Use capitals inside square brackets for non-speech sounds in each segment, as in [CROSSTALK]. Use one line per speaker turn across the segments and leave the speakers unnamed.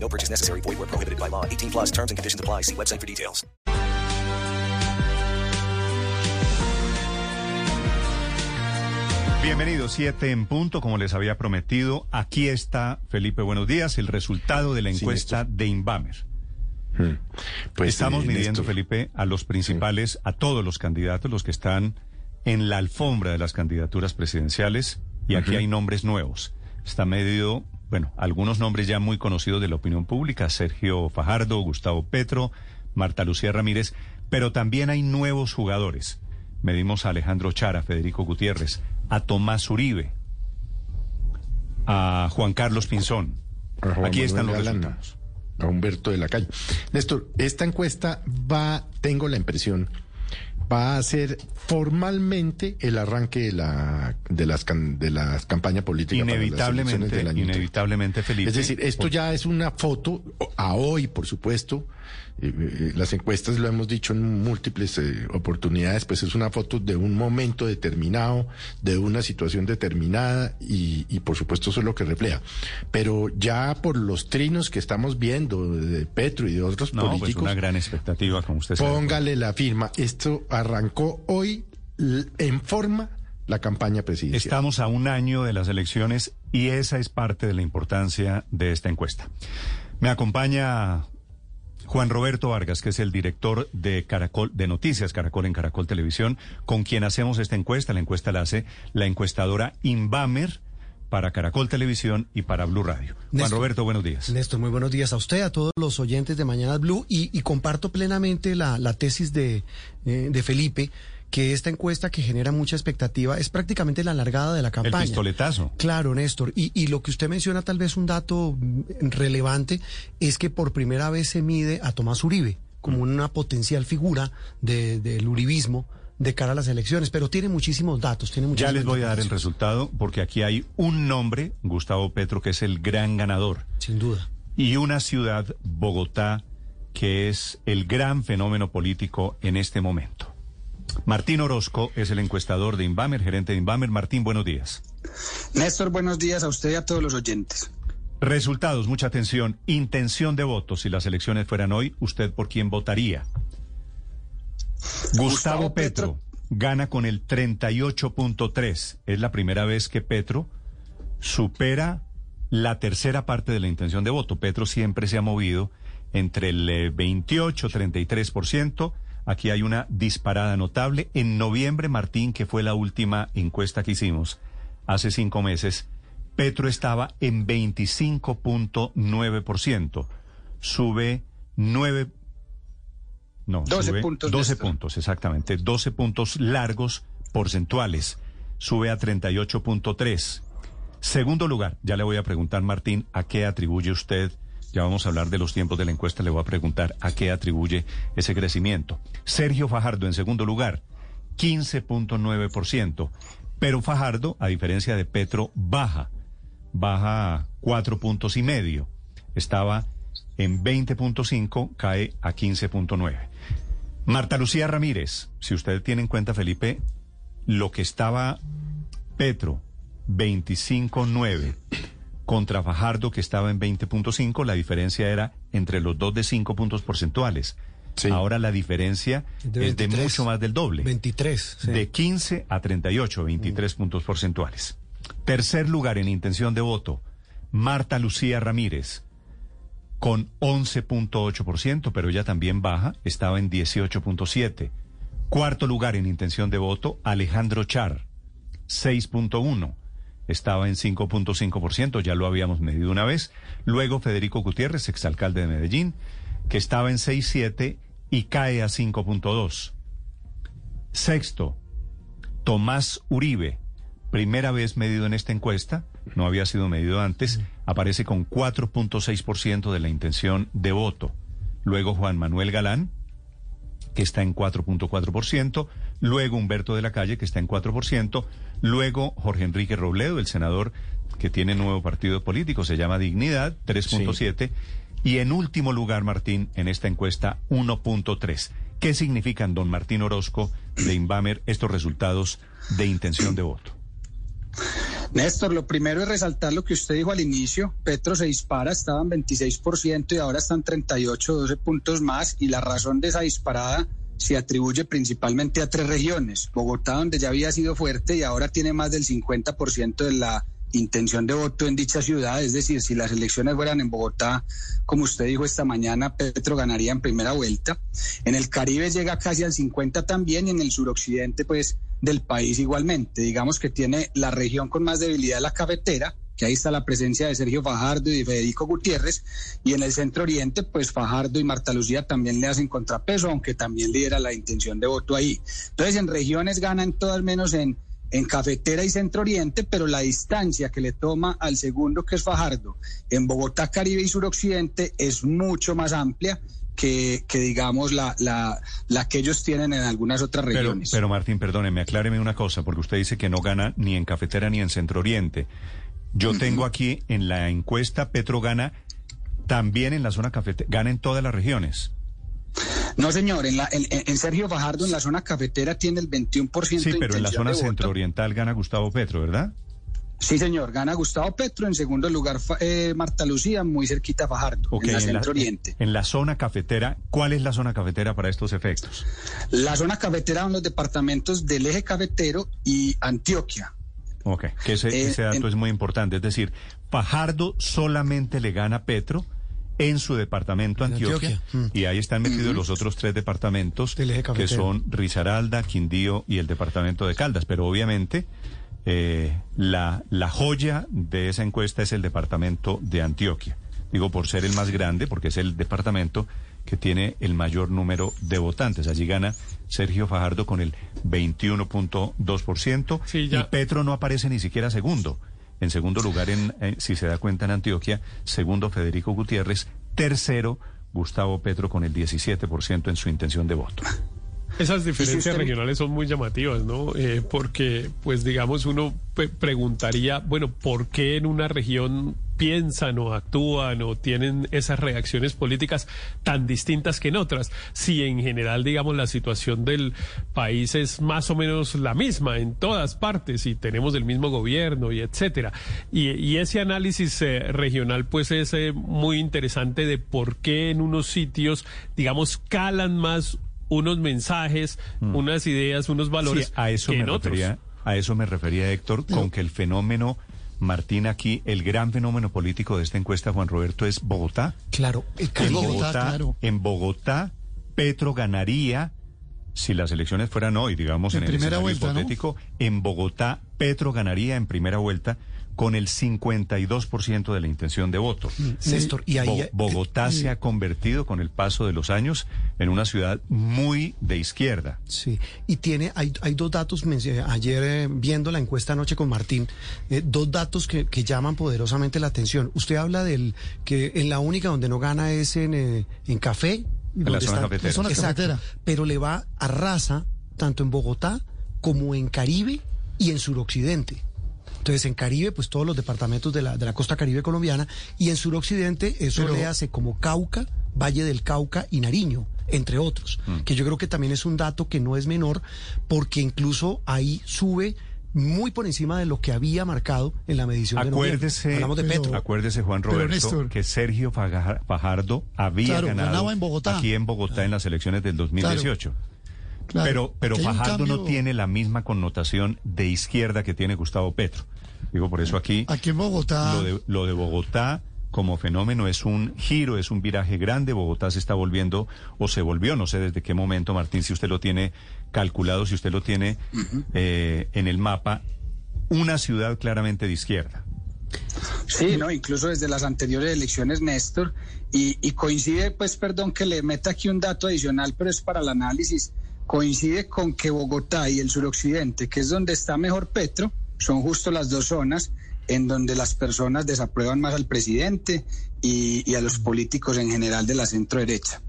No purchase necessary. Void where prohibited by law. 18 plus terms and conditions apply. See website for details.
Bienvenidos, siete en punto, como les había prometido. Aquí está, Felipe, buenos días, el resultado de la encuesta de Inbamer.
Pues,
Estamos
eh,
midiendo,
Néstor,
Felipe, a los principales, a todos los candidatos, los que están en la alfombra de las candidaturas presidenciales, y aquí hay nombres nuevos. Está medido, bueno, algunos nombres ya muy conocidos de la opinión pública, Sergio Fajardo, Gustavo Petro, Marta Lucía Ramírez, pero también hay nuevos jugadores. Medimos a Alejandro Chara, Federico Gutiérrez, a Tomás Uribe, a Juan Carlos Pinzón. Aquí están los resultados.
A Humberto de la Calle. Néstor, esta encuesta va, tengo la impresión, va a ser formalmente el arranque de la de las de las campañas políticas para las elecciones
Inevitablemente,
del año
inevitablemente, Felipe.
Es decir, esto ya es una foto a hoy, por supuesto. Las encuestas lo hemos dicho en múltiples eh, oportunidades, pues es una foto de un momento determinado, de una situación determinada y, y por supuesto eso es lo que refleja. Pero ya por los trinos que estamos viendo de Petro y de otros
No, pues
políticos,
una gran expectativa, como usted sabe.
póngale la firma. Esto arrancó hoy en forma la campaña presidencial.
Estamos a un año de las elecciones y esa es parte de la importancia de esta encuesta. Me acompaña Juan Roberto Vargas, que es el director de Caracol, de Noticias Caracol en Caracol Televisión, con quien hacemos esta encuesta. La encuesta la hace la encuestadora Inbamer para Caracol Televisión y para Blue Radio. Juan. Roberto, buenos días.
Néstor, muy buenos días a usted, a todos los oyentes de Mañana Blue y, y comparto plenamente la, la tesis de, eh, de Felipe que esta encuesta que genera mucha expectativa es prácticamente la largada de la
El
campaña.
pistoletazo.
Claro, Néstor. Y, y lo que usted menciona, tal vez un dato relevante, es que por primera vez se mide a Tomás Uribe como una potencial figura de- del uribismo de cara a las elecciones. Pero tiene muchísimos datos, tiene
Ya les voy a dar el resultado porque aquí hay un nombre, Gustavo Petro, que es el gran ganador.
Sin duda.
y una ciudad, Bogotá, que es el gran fenómeno político en este momento. Martín Orozco es el encuestador de Inbamer, gerente de Inbamer. Martín, buenos días.
Néstor, buenos días a usted y a todos los oyentes.
Resultados, mucha atención. Intención de voto. Si las elecciones fueran hoy, ¿usted por quién votaría? Gustavo,
Gustavo
Petro,
Petro.
gana con el 38.3. Es la primera vez que Petro supera la tercera parte de la intención de voto. Petro siempre se ha movido entre el eh, 28 33%. Aquí hay una disparada notable. En noviembre, Martín, que fue la última encuesta que hicimos hace cinco meses, Petro estaba en 25.9%. Sube 9 no,
12
sube
puntos,
12
Néstor.
puntos, exactamente. 12 puntos largos porcentuales. Sube a 38.3. Segundo lugar, ya le voy a preguntar, Martín, ¿a qué atribuye usted? Ya vamos a hablar de los tiempos de la encuesta, le voy a preguntar a qué atribuye ese crecimiento. Sergio Fajardo, en segundo lugar, 15.9%. Pero Fajardo, a diferencia de Petro, baja, baja cuatro puntos y medio. Estaba en 20.5, cae a 15.9. Marta Lucía Ramírez, si usted tiene en cuenta, Felipe, lo que estaba Petro, 25.9, contra Fajardo, que estaba en 20.5, la diferencia era entre los dos de 5 puntos porcentuales.
Sí.
Ahora la diferencia
De
es de
23.
mucho más del doble.
23. sí.
De 15 a 38, 23 puntos porcentuales. Tercer lugar en intención de voto, Marta Lucía Ramírez, con 11.8%, pero ella también baja, estaba en 18.7. Cuarto lugar en intención de voto, Alejandro Char, 6.1. Estaba en 5.5%, ya lo habíamos medido una vez. Luego Federico Gutiérrez, exalcalde de Medellín, que estaba en 6.7 y cae a 5.2. Sexto, Tomás Uribe, primera vez medido en esta encuesta, no había sido medido antes, aparece con 4.6% de la intención de voto. Luego Juan Manuel Galán, que está en 4.4%, luego Humberto de la Calle, que está en 4%, luego Jorge Enrique Robledo, el senador que tiene nuevo partido político, se llama Dignidad, 3.7%, y en último lugar, Martín, en esta encuesta, 1.3%. ¿Qué significan, don Martín Orozco, de Inbamer, estos resultados de intención de voto?
Néstor, lo primero es resaltar lo que usted dijo al inicio. Petro se dispara, estaba en 26% y ahora están 38, 12 puntos más. Y la razón de esa disparada se atribuye principalmente a tres regiones. Bogotá, donde ya había sido fuerte y ahora tiene más del 50% de la intención de voto en dicha ciudad. Es decir, si las elecciones fueran en Bogotá, como usted dijo esta mañana, Petro ganaría en primera vuelta. En el Caribe llega casi al 50 también y en el suroccidente, pues, del país igualmente. Digamos que tiene la región con más debilidad la cafetera, que ahí está la presencia de Sergio Fajardo y de Federico Gutiérrez, y en el centro oriente, pues Fajardo y Marta Lucía también le hacen contrapeso, aunque también lidera la intención de voto ahí. Entonces, en regiones ganan todas menos en en Cafetera y Centro Oriente, pero la distancia que le toma al segundo, que es Fajardo, en Bogotá, Caribe y Suroccidente, es mucho más amplia que, que digamos, la, la, la, que ellos tienen en algunas otras regiones.
Pero, Martín, perdóneme, acláreme una cosa, porque usted dice que no gana ni en Cafetera ni en Centro Oriente. Yo tengo aquí en la encuesta, Petro gana también en la zona cafetera, gana en todas las regiones.
No, señor, en, la, en, Sergio Fajardo, en la zona cafetera, tiene el 21%
Sí, pero en la zona
centro-oriental
gana Gustavo Petro, ¿verdad?
Sí, señor, gana Gustavo Petro, en segundo lugar eh, Marta Lucía, muy cerquita a Fajardo, en la centro-oriente.
En, la zona cafetera, ¿cuál es la zona cafetera para estos efectos?
La zona cafetera son los departamentos del eje cafetero y Antioquia.
Ok, que ese, eh, ese dato es muy importante, es decir, Fajardo solamente le gana a Petro en su departamento Antioquia, mm. y ahí están metidos los otros tres departamentos que son Risaralda, Quindío y el departamento de Caldas, pero obviamente eh, la, la joya de esa encuesta es el departamento de Antioquia. Digo por ser el más grande, porque es el departamento que tiene el mayor número de votantes. Allí gana Sergio Fajardo con el 21.2% y Petro no aparece ni siquiera segundo. En segundo lugar, en, si se da cuenta, en Antioquia. Segundo, Federico Gutiérrez. Tercero, Gustavo Petro con el 17% en su intención de voto.
Esas diferencias regionales son muy llamativas, ¿no? Eh, porque, pues digamos, uno preguntaría, bueno, ¿por qué en una región piensan o actúan o tienen esas reacciones políticas tan distintas que en otras? Si en general, digamos, la situación del país es más o menos la misma en todas partes y tenemos el mismo gobierno y etcétera. Y, ese análisis eh, regional, pues es eh, muy interesante de por qué en unos sitios, digamos, calan más unos mensajes, mm. unas ideas, unos valores
a eso me Refería, a eso me refería Héctor, con que el fenómeno Martín, aquí el gran fenómeno político de esta encuesta, Juan Roberto, es Bogotá.
Claro,
en Bogotá, en Bogotá, Petro ganaría, si las elecciones fueran hoy, digamos, en, el escenario vuelta, hipotético, en Bogotá, Petro ganaría en primera vuelta con el 52% de la intención de voto. Mm,
Néstor, y ahí,
Bogotá se ha convertido con el paso de los años en una ciudad muy de izquierda.
Sí, y tiene, hay, hay dos datos, ayer eh, viendo la encuesta anoche con Martín, eh, dos datos que, que, llaman poderosamente la atención. Usted habla del que en la única donde no gana es en, eh, en café.
En la zona cafetera.
Zona cafetera. Pero le va a raza tanto en Bogotá como en Caribe y en suroccidente. Entonces, en Caribe, pues todos los departamentos de la, de la costa caribe colombiana, y en suroccidente, eso le hace como Cauca, Valle del Cauca y Nariño entre otros, mm. que yo creo que también es un dato que no es menor, porque incluso ahí sube muy por encima de lo que había marcado en la medición
acuérdese,
de Hablamos de Petro.
Acuérdese, Juan Roberto, que Sergio Fajardo había ganado
en Bogotá.
aquí en Bogotá en las elecciones del 2018 pero pero Fajardo no tiene la misma connotación de izquierda que tiene Gustavo Petro. Digo, por eso aquí...
Aquí en Bogotá...
Lo de, lo de Bogotá como fenómeno es un giro, es un viraje grande. Bogotá se está volviendo, o se volvió, no sé desde qué momento, Martín, si usted lo tiene calculado, si usted lo tiene eh, en el mapa, una ciudad claramente de izquierda.
Sí, no, incluso desde las anteriores elecciones, Néstor, y, y coincide, pues, perdón que le meta aquí un dato adicional, pero es para el análisis coincide con que Bogotá y el suroccidente, que es donde está mejor Petro, son justo las dos zonas en donde las personas desaprueban más al presidente y, a los políticos en general de la centro derecha.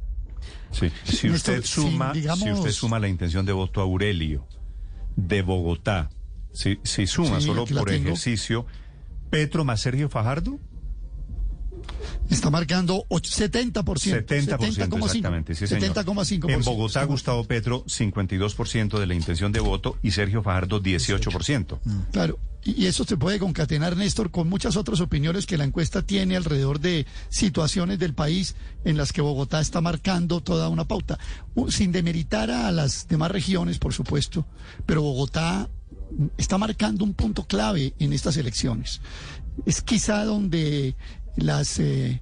Sí. Si usted suma,
digamos-
si usted suma la intención de voto a Aurelio de Bogotá, si, si suma
Sí,
solo por
tengo.
ejercicio, Petro más Sergio Fajardo,
Está marcando och- 70%.
70%, exactamente, sí, señor.
70,5%.
En Bogotá, Gustavo Petro, 52% de la intención de voto y Sergio Fajardo, 18%.
Claro, y eso se puede concatenar, Néstor, con muchas otras opiniones que la encuesta tiene alrededor de situaciones del país en las que Bogotá está marcando toda una pauta. Sin demeritar a las demás regiones, por supuesto, pero Bogotá está marcando un punto clave en estas elecciones. Es quizá donde las eh,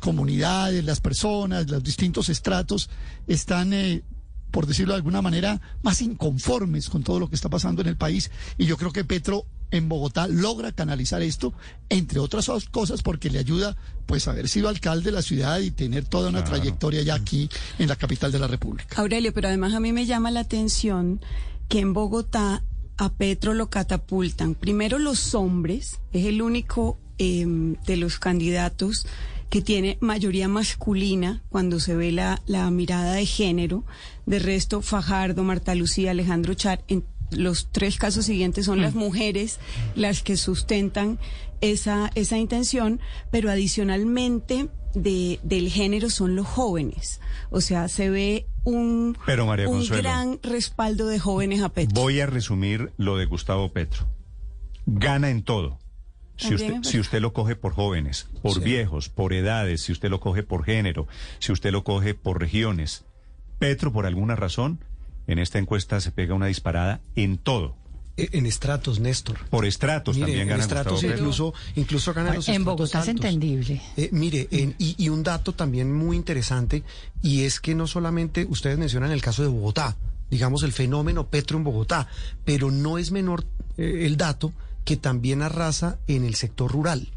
comunidades, las personas, los distintos estratos están... eh, por decirlo de alguna manera, más inconformes con todo lo que está pasando en el país. Y yo creo que Petro en Bogotá logra canalizar esto, entre otras cosas, porque le ayuda pues haber sido alcalde de la ciudad y tener toda una trayectoria ya aquí en la capital de la República.
Aurelio, pero además a mí me llama la atención que en Bogotá a Petro lo catapultan. Primero los hombres, es el único eh, de los candidatos que tiene mayoría masculina cuando se ve la, la mirada de género. De resto, Fajardo, Marta Lucía, Alejandro Char, en los tres casos siguientes son las mujeres las que sustentan esa, esa intención, pero adicionalmente de, del género son los jóvenes. O sea, se ve un,
Pero, María
un
Consuelo,
gran respaldo de jóvenes a Petro.
Voy a resumir lo de Gustavo Petro. Gana en todo. Si
También
usted,
es
si usted lo coge por jóvenes, por viejos, por edades, si usted lo coge por género, si usted lo coge por regiones, Petro, por alguna razón, en esta encuesta se pega una disparada en todo.
Eh, En estratos, Néstor.
Por estratos
Mire,
también
en
gana
estratos
Gustavo
incluso, incluso gana los
En Bogotá es entendible.
Eh, mire, en- y, y un dato también muy interesante, y es que no solamente ustedes mencionan el caso de Bogotá, digamos el fenómeno Petro en Bogotá, pero no es menor eh, el dato que también arrasa en el sector rural.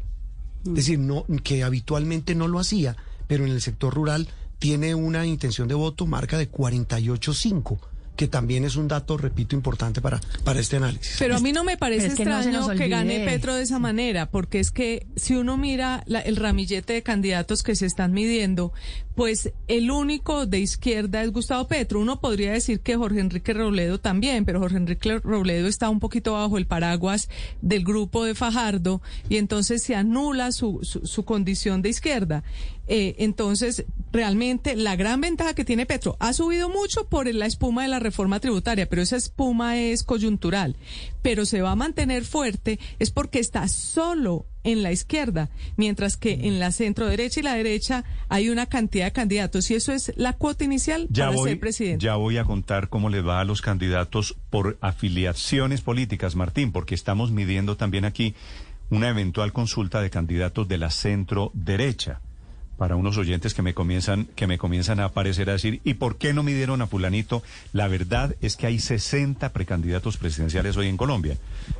Es decir, no, que habitualmente no lo hacía, pero en el sector rural tiene una intención de voto marca de 48.5, que también es un dato, repito, importante para, para este análisis.
Pero a mí no me parece
es que no se
extraño que gane. Petro de esa manera, porque es que si uno mira la- el ramillete de candidatos que se están midiendo, pues el único de izquierda es Gustavo Petro. Uno podría decir que Jorge Enrique Robledo también, pero Jorge Enrique Robledo está un poquito bajo el paraguas del grupo de Fajardo y entonces se anula su, su, condición de izquierda. Eh, entonces, realmente la gran ventaja que tiene Petro ha subido mucho por la espuma de la reforma tributaria, pero esa espuma es coyuntural. Pero se va a mantener fuerte es porque está solo en la izquierda, mientras que en la centro derecha y la derecha hay una cantidad de candidatos y eso es la cuota inicial
Ya
para
voy,
ser presidente.
ya voy a contar cómo le va a los candidatos por afiliaciones políticas, Martín, porque estamos midiendo también aquí una eventual consulta de candidatos de la centro derecha. Para unos oyentes que me comienzan, que me comienzan a aparecer a decir, ¿y por qué no midieron a fulanito? La verdad es que hay 60 precandidatos presidenciales hoy en Colombia.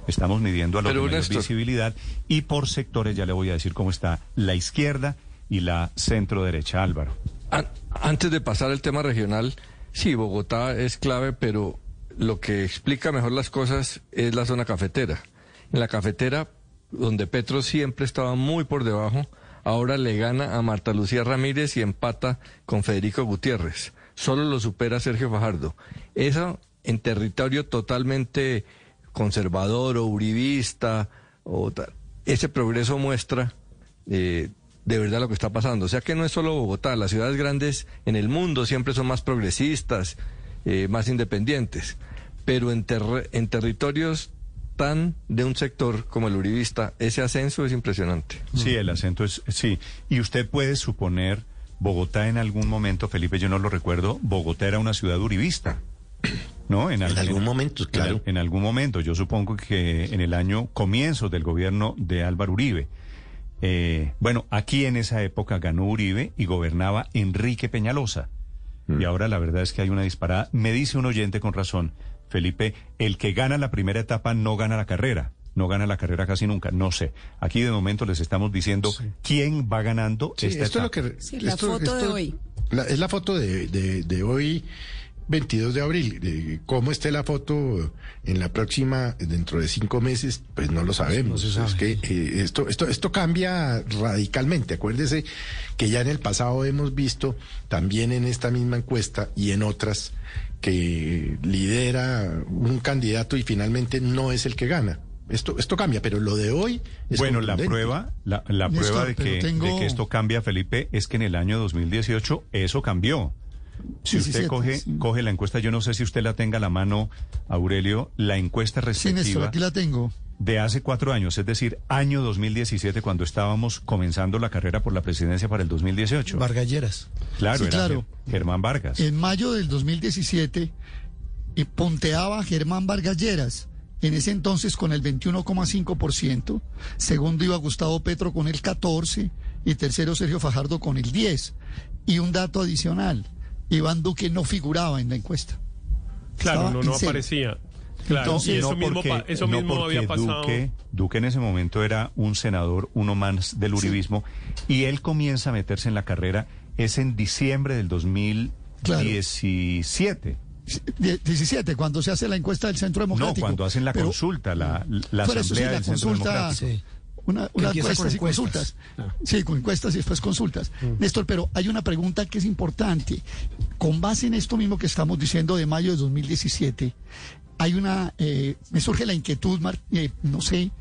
Estamos midiendo a los
Pero,
de visibilidad y por sectores ya le voy a decir cómo está la izquierda y la centro derecha, Álvaro.
An- Antes de pasar al tema regional, sí, Bogotá es clave, pero lo que explica mejor las cosas es la zona cafetera. En la cafetera, donde Petro siempre estaba muy por debajo, ahora le gana a Marta Lucía Ramírez y empata con Federico Gutiérrez. Solo lo supera Sergio Fajardo. Eso en territorio totalmente conservador o uribista, o tal. ese progreso muestra eh, de verdad lo que está pasando. O sea que no es solo Bogotá, las ciudades grandes en el mundo siempre son más progresistas, eh, más independientes, pero en, terre- en territorios tan de un sector como el uribista, ese ascenso es impresionante.
Sí, el acento es, sí. Y usted puede suponer, Bogotá en algún momento, Felipe, yo no lo recuerdo, Bogotá era una ciudad uribista. ¿No?
En algún momento, claro.
En, en algún momento, yo supongo que en el año comienzo del gobierno de Álvaro Uribe. Eh, bueno, aquí en esa época ganó Uribe y gobernaba Enrique Peñalosa. Y ahora la verdad es que hay una disparada. Me dice un oyente con razón, Felipe, el que gana la primera etapa no gana la carrera. No gana la carrera casi nunca, no sé. Aquí de momento les estamos diciendo quién va ganando
Sí,
esta
esto es lo
etapa.
que
Sí, la
esto-
foto de hoy.
la- es la foto de, de- de hoy 22 de abril. Eh, ¿Cómo esté la foto en la próxima, dentro de cinco meses? Pues no lo sabemos. Es que eh, esto, esto, esto cambia radicalmente. Acuérdese que ya en el pasado hemos visto, también en esta misma encuesta y en otras, que lidera un candidato y finalmente no es el que gana. Esto, esto cambia, pero lo de hoy es
Bueno, la prueba, la, la prueba de que, de que esto cambia, Felipe, es que en el año 2018 eso cambió. Si usted coge, coge la encuesta, yo no sé si usted la tenga a la mano, Aurelio, la encuesta respectiva.
Sí, Néstor, aquí la tengo.
De hace cuatro años, es decir, año 2017, cuando estábamos comenzando la carrera por la presidencia para el 2018.
Vargalleras.
Claro, era claro. Germán Vargas.
En mayo del 2017, y ponteaba Germán Vargalleras en ese entonces con el 21,5%, segundo iba Gustavo Petro con el 14% y tercero Sergio Fajardo con el 10%. Y un dato adicional, Iván Duque no figuraba en la encuesta.
Claro, no, no aparecía. Claro, y eso mismo, eso mismo había pasado.
Duque, Duque, en ese momento era un senador, uno más del uribismo, y él comienza a meterse en la carrera, es en diciembre del 2017.
17, cuando se hace la encuesta del Centro Democrático.
No, cuando hacen la consulta, la, la asamblea del Centro Democrático.
Una, una encuestas y consultas. Ah. Sí, con encuestas y después consultas. Mm. Néstor, pero hay una pregunta que es importante. Con base en esto mismo que estamos diciendo de mayo de 2017, hay una, eh, me surge la inquietud, eh, no sé,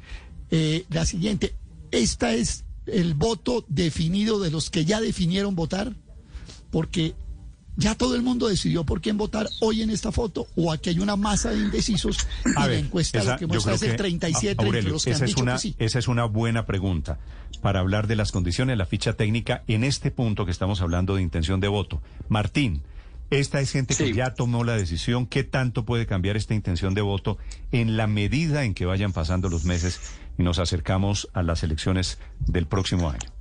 eh, la siguiente. ¿Esta es el voto definido de los que ya definieron votar? Porque ya todo el mundo decidió por quién votar hoy en esta foto o aquí hay una masa de indecisos y la encuesta lo que muestra es el 37 entre los que
esa
han
es
dicho
una,
que sí.
Esa es una buena pregunta para hablar de las condiciones, la ficha técnica en este punto que estamos hablando de intención de voto. Martín, esta es gente que ya tomó la decisión. ¿Qué tanto puede cambiar esta intención de voto en la medida en que vayan pasando los meses y nos acercamos a las elecciones del próximo año?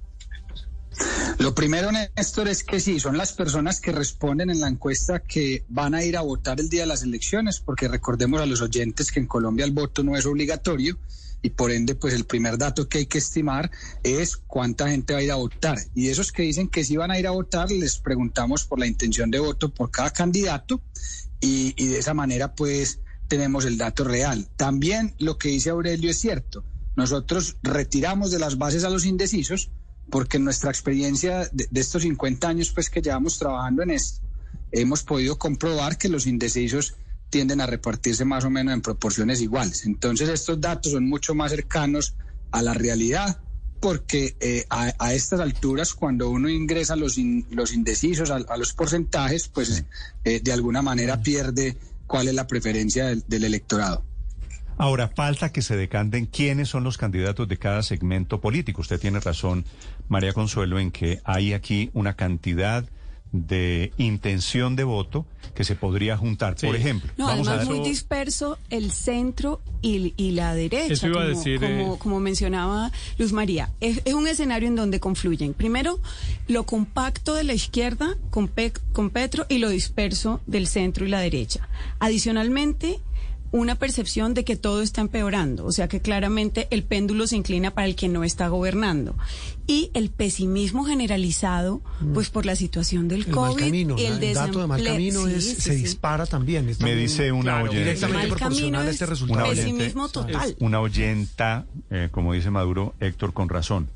Lo primero, Néstor, es que sí, son las personas que responden en la encuesta que van a ir a votar el día de las elecciones, porque recordemos a los oyentes que en Colombia el voto no es obligatorio y por ende, pues el primer dato que hay que estimar es cuánta gente va a ir a votar. Y esos que dicen que sí van a ir a votar, les preguntamos por la intención de voto por cada candidato y, y de esa manera, pues tenemos el dato real. También lo que dice Aurelio es cierto. Nosotros retiramos de las bases a los indecisos porque en nuestra experiencia de, estos 50 años pues que llevamos trabajando en esto, hemos podido comprobar que los indecisos tienden a repartirse más o menos en proporciones iguales. Entonces estos datos son mucho más cercanos a la realidad porque eh, a, estas alturas cuando uno ingresa los, los indecisos a, los porcentajes, pues eh, de alguna manera pierde cuál es la preferencia del electorado.
Ahora, falta que se decanten quiénes son los candidatos de cada segmento político. Usted tiene razón, María Consuelo, en que hay aquí una cantidad de intención de voto que se podría juntar. Por ejemplo,
no, vamos además muy disperso el centro y, la derecha, como, decir, eh, como, mencionaba Luz María. Es, un escenario en donde confluyen, primero, lo compacto de la izquierda con, con Petro y lo disperso del centro y la derecha. Adicionalmente, una percepción de que todo está empeorando, o sea que claramente el péndulo se inclina para el que no está gobernando. Y el pesimismo generalizado, mm. pues por la situación del
el
COVID.
Camino, el, el dato de mal camino es, se dispara también.
Me dice una oyente.
Directamente proporcional a este resultado.
Una pesimismo total.
Una oyenta, eh, como dice Maduro, Héctor, con razón.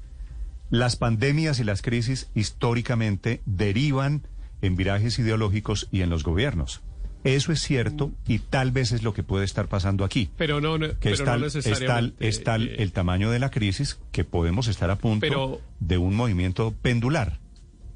Las pandemias y las crisis históricamente derivan en virajes ideológicos y en los gobiernos. Eso es cierto y tal vez es lo que puede estar pasando aquí.
Pero no, no
que
pero
es tal, el tamaño de la crisis que podemos estar a punto de un movimiento pendular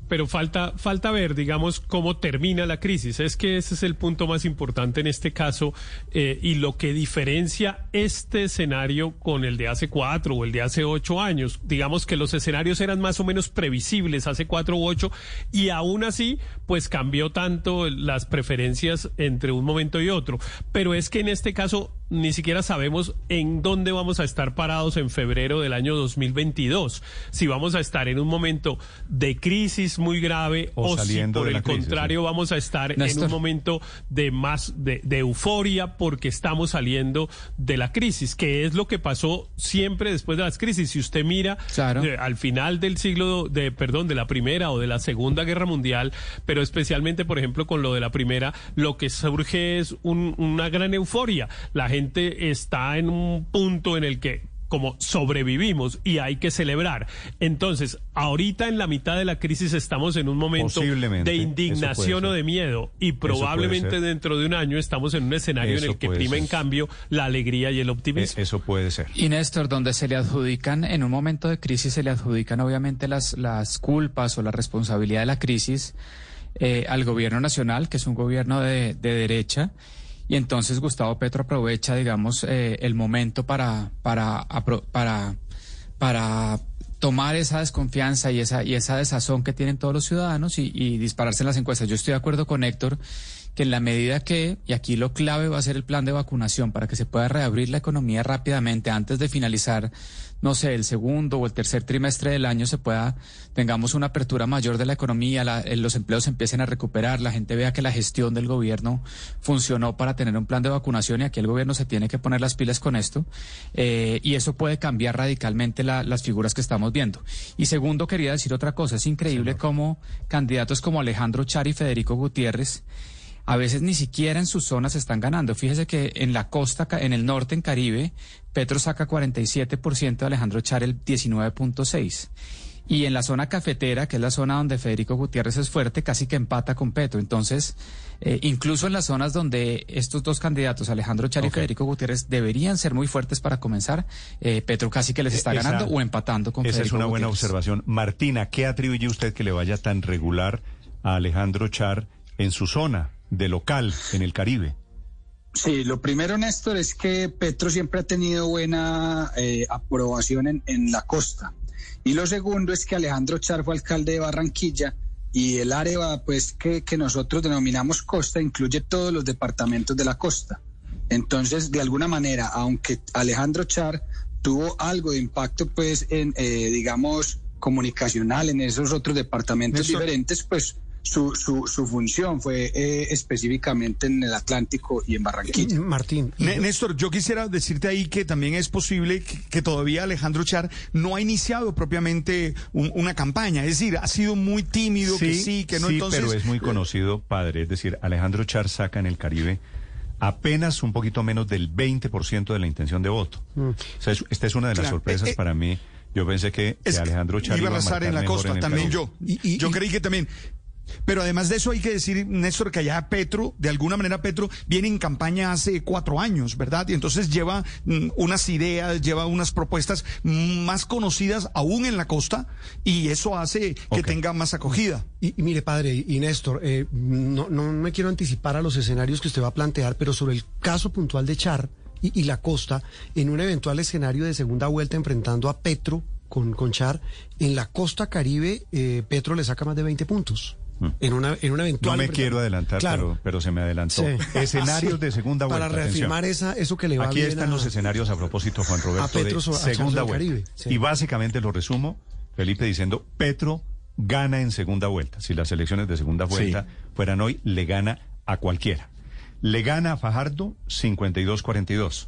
pero falta, falta ver, digamos, cómo termina la crisis. Es que ese es el punto más importante en este caso eh, y lo que diferencia este escenario con el de hace cuatro o el de hace ocho años. Digamos que los escenarios eran más o menos previsibles hace cuatro u ocho y aún así, pues cambió tanto las preferencias entre un momento y otro. Pero es que en este caso ni siquiera sabemos en dónde vamos a estar parados en febrero del año 2022. Si vamos a estar en un momento de crisis muy grave o, si por el contrario vamos a estar en un momento de más de, euforia porque estamos saliendo de la crisis, que es lo que pasó siempre después de las crisis. Si usted mira eh, al final del siglo de perdón, de la Primera o de la Segunda Guerra Mundial, pero especialmente por ejemplo con lo de la Primera, lo que surge es una gran euforia. La gente está en un punto en el que como sobrevivimos y hay que celebrar. Entonces, ahorita en la mitad de la crisis estamos en un momento de indignación o de miedo y probablemente dentro de un año estamos en un escenario en el que prima en cambio la alegría y el optimismo.
E-, eso puede ser.
Y Néstor, donde se le adjudican, en un momento de crisis se le adjudican obviamente las, las culpas o la responsabilidad de la crisis eh, al gobierno nacional, que es un gobierno de, de derecha y entonces Gustavo Petro aprovecha, digamos, eh, el momento para, para, para, para tomar esa desconfianza y esa, y esa desazón que tienen todos los ciudadanos y, y dispararse en las encuestas. Yo estoy de acuerdo con Héctor que en la medida que, y aquí lo clave va a ser el plan de vacunación para que se pueda reabrir la economía rápidamente antes de finalizar no sé, el segundo o el tercer trimestre del año se pueda, tengamos una apertura mayor de la economía, eh, los empleos empiecen a recuperar, la gente vea que la gestión del gobierno funcionó para tener un plan de vacunación y aquí el gobierno se tiene que poner las pilas con esto eh, y eso puede cambiar radicalmente las figuras que estamos viendo. Y segundo, quería decir otra cosa, es increíble cómo candidatos como Alejandro Char y Federico Gutiérrez a veces ni siquiera en sus zonas están ganando. Fíjese que en la costa, en el norte, en Caribe, Petro saca 47%, Alejandro Char el 19.6%. Y en la zona cafetera, que es la zona donde Federico Gutiérrez es fuerte, casi que empata con Petro. Entonces, eh, incluso en las zonas donde estos dos candidatos, Alejandro Char y Federico Gutiérrez, deberían ser muy fuertes para comenzar, eh, Petro casi que les está ganando o empatando con
Esa
es
una buena observación. Martina, ¿qué atribuye usted que le vaya tan regular a Alejandro Char en su zona? De local en el Caribe?
Sí, lo primero, Néstor, es que Petro siempre ha tenido buena eh, aprobación en, en, la costa. Y lo segundo es que Alejandro Char fue alcalde de Barranquilla y el área pues, que, que nosotros denominamos costa incluye todos los departamentos de la costa. Entonces, de alguna manera, aunque Alejandro Char tuvo algo de impacto, pues, en, eh, digamos, comunicacional en esos otros departamentos diferentes, pues su, su, su función fue eh, específicamente en el Atlántico y en Barranquilla.
Martín.
Néstor, yo quisiera decirte ahí que también es posible que, todavía Alejandro Char no ha iniciado propiamente una campaña, es decir, ha sido muy tímido, que sí, que no.
Sí,
entonces...
pero es muy conocido, padre, es decir, Alejandro Char saca en el Caribe apenas un poquito menos del 20% de la intención de voto. Mm. O sea, esta es una de las sorpresas eh, eh, para mí. Yo pensé que, Alejandro Char
iba a
arrasar
en la costa, también
yo.
yo creí que también. Pero además de eso hay que decir, Néstor, que allá Petro, de alguna manera Petro, viene en campaña hace cuatro años, ¿verdad? Y entonces lleva mm, unas ideas, lleva unas propuestas más conocidas aún en la costa y eso hace que tenga más acogida.
Y, mire, padre, y Néstor, eh, no, no me quiero anticipar a los escenarios que usted va a plantear, pero sobre el caso puntual de Char y, la costa, en un eventual escenario de segunda vuelta enfrentando a Petro con, con Char, en la costa caribe, eh, Petro le saca más de 20 puntos. Mm. en una, en una eventual.
No me quiero adelantar, pero, pero, se me adelantó. Escenarios [LAUGHS] de segunda vuelta.
Para reafirmar esa, eso que le va
Aquí están los escenarios a propósito, Juan Roberto, de segunda vuelta. Y básicamente lo resumo, Felipe diciendo, Petro gana en segunda vuelta. Si las elecciones de segunda vuelta fueran hoy, le gana a cualquiera. Le gana a Fajardo 52-42.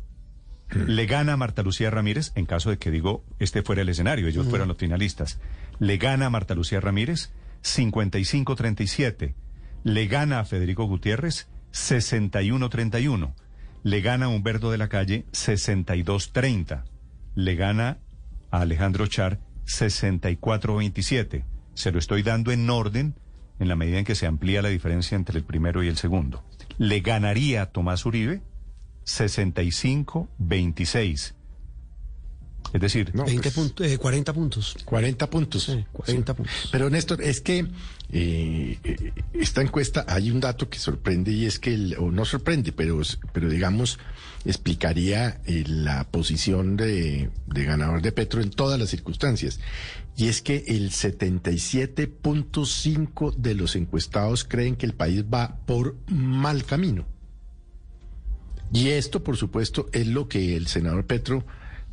Mm. Le gana a Marta Lucía Ramírez, en caso de que digo, este fuera el escenario, ellos mm. fueran los finalistas. Le gana a Marta Lucía Ramírez 55-37. Le gana a Federico Gutiérrez 61-31. Le gana a Humberto de la Calle 62-30. Le gana a Alejandro Char 64-27. Se lo estoy dando en orden en la medida en que se amplía la diferencia entre el primero y el segundo. Le ganaría a Tomás Uribe 65-26. Es decir,
20 pues, 40 puntos.
40 puntos.
40 puntos.
Pero Néstor, es que eh, eh, esta encuesta hay un dato que sorprende y es que, el, o no sorprende, pero, pero digamos, explicaría eh, la posición de, de ganador de Petro en todas las circunstancias. Y es que el 77.5 de los encuestados creen que el país va por mal camino. Y esto, por supuesto, es lo que el senador Petro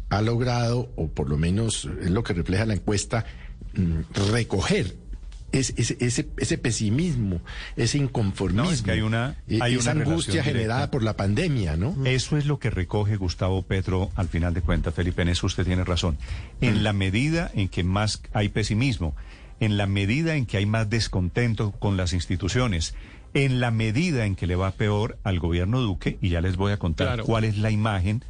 ha logrado, o por lo menos es lo que refleja la encuesta, mm, recoger ese, ese, ese, pesimismo, ese inconformismo,
que hay una,
hay esa angustia generada por la pandemia, ¿no?
Eso es lo que recoge Gustavo Petro al final de cuentas, Felipe, en eso usted tiene razón. En la medida en que más hay pesimismo, en la medida en que hay más descontento con las instituciones, en la medida en que le va peor al gobierno Duque, y ya les voy a contar cuál es la imagen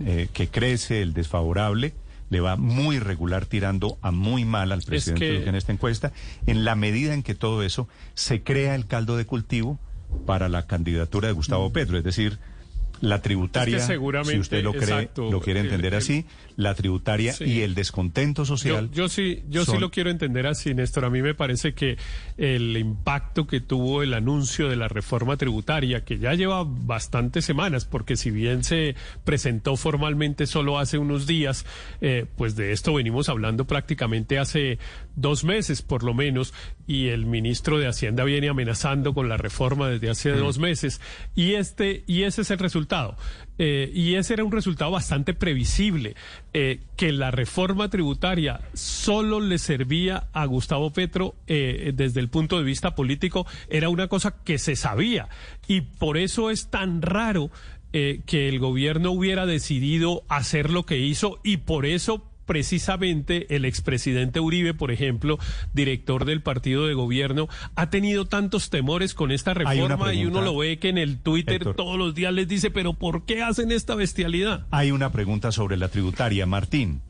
eh, que crece, el desfavorable, le va muy regular tirando a muy mal al presidente en esta encuesta, en la medida en que todo eso se crea el caldo de cultivo para la candidatura de Gustavo mm. Petro, es decir, la tributaria, si usted lo cree, lo quiere entender así, la tributaria y el descontento social.
Yo, sí, yo sí lo quiero entender así, Néstor. A mí me parece que el impacto que tuvo el anuncio de la reforma tributaria, que ya lleva bastantes semanas, porque si bien se presentó formalmente solo hace unos días, eh, pues de esto venimos hablando prácticamente hace dos meses, por lo menos, y el ministro de Hacienda viene amenazando con la reforma desde hace mm. dos meses, y este y ese es el resultado. Eh, y ese era un resultado bastante previsible, eh, que la reforma tributaria solo le servía a Gustavo Petro eh, desde el punto de vista político, era una cosa que se sabía. Y por eso es tan raro que el gobierno hubiera decidido hacer lo que hizo y por eso precisamente el expresidente Uribe, por ejemplo, director del partido de gobierno, ha tenido tantos temores con esta reforma y uno lo ve que en el Twitter todos los días les dice, pero ¿por qué hacen esta bestialidad?
Hay una pregunta sobre la tributaria, Martín.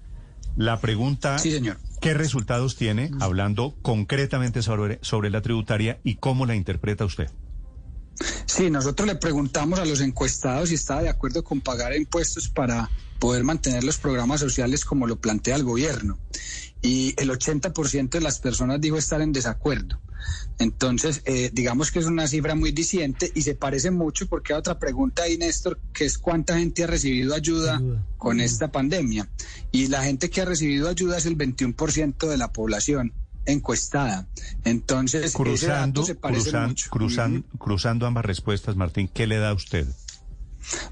La pregunta,
sí, señor.
¿qué resultados tiene hablando concretamente sobre, sobre la tributaria y cómo la interpreta usted?
Sí, nosotros le preguntamos a los encuestados si estaba de acuerdo con pagar impuestos para poder mantener los programas sociales como lo plantea el gobierno. Y el 80% de las personas dijo estar en desacuerdo. Entonces, eh, digamos que es una cifra muy diciente y se parece mucho porque hay otra pregunta ahí, Néstor, que es cuánta gente ha recibido ayuda, con esta pandemia. Y la gente que ha recibido ayuda es el 21% de la población encuestada. Entonces,
cruzando, cruzando, ambas respuestas, Martín, ¿qué le da a usted?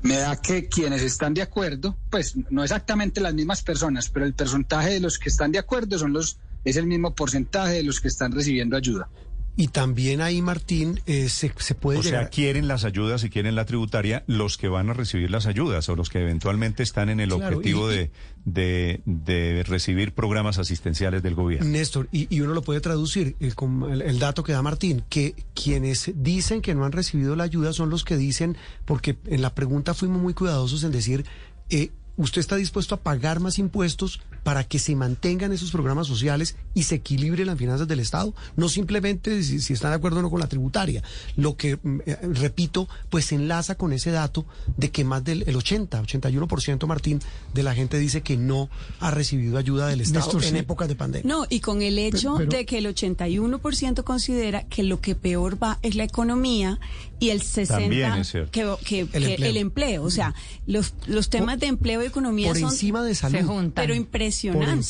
Me da que quienes están de acuerdo, pues no exactamente las mismas personas, pero el porcentaje de los que están de acuerdo son los es el mismo porcentaje de los que están recibiendo ayuda.
Y también ahí, Martín, eh, se, puede...
O sea, quieren las ayudas y quieren la tributaria los que van a recibir las ayudas o los que eventualmente están en el objetivo de, de, recibir programas asistenciales del gobierno.
Néstor, y, uno lo puede traducir eh, con el, dato que da Martín, que quienes dicen que no han recibido la ayuda son los que dicen, porque en la pregunta fuimos muy cuidadosos en decir... Eh, ¿Usted está dispuesto a pagar más impuestos para que se mantengan esos programas sociales y se equilibre las finanzas del Estado? No simplemente si, si están de acuerdo o no con la tributaria. Lo que, mm, eh, repito, pues se enlaza con ese dato de que más del el 80, 81%, Martín, de la gente dice que no ha recibido ayuda del Estado en épocas de pandemia.
No, y con el hecho de que el 81% considera que lo que peor va es la economía y el 60% que, el, empleo. O sea, los, los temas de empleo y economía
por encima de salud.
pero impresionante.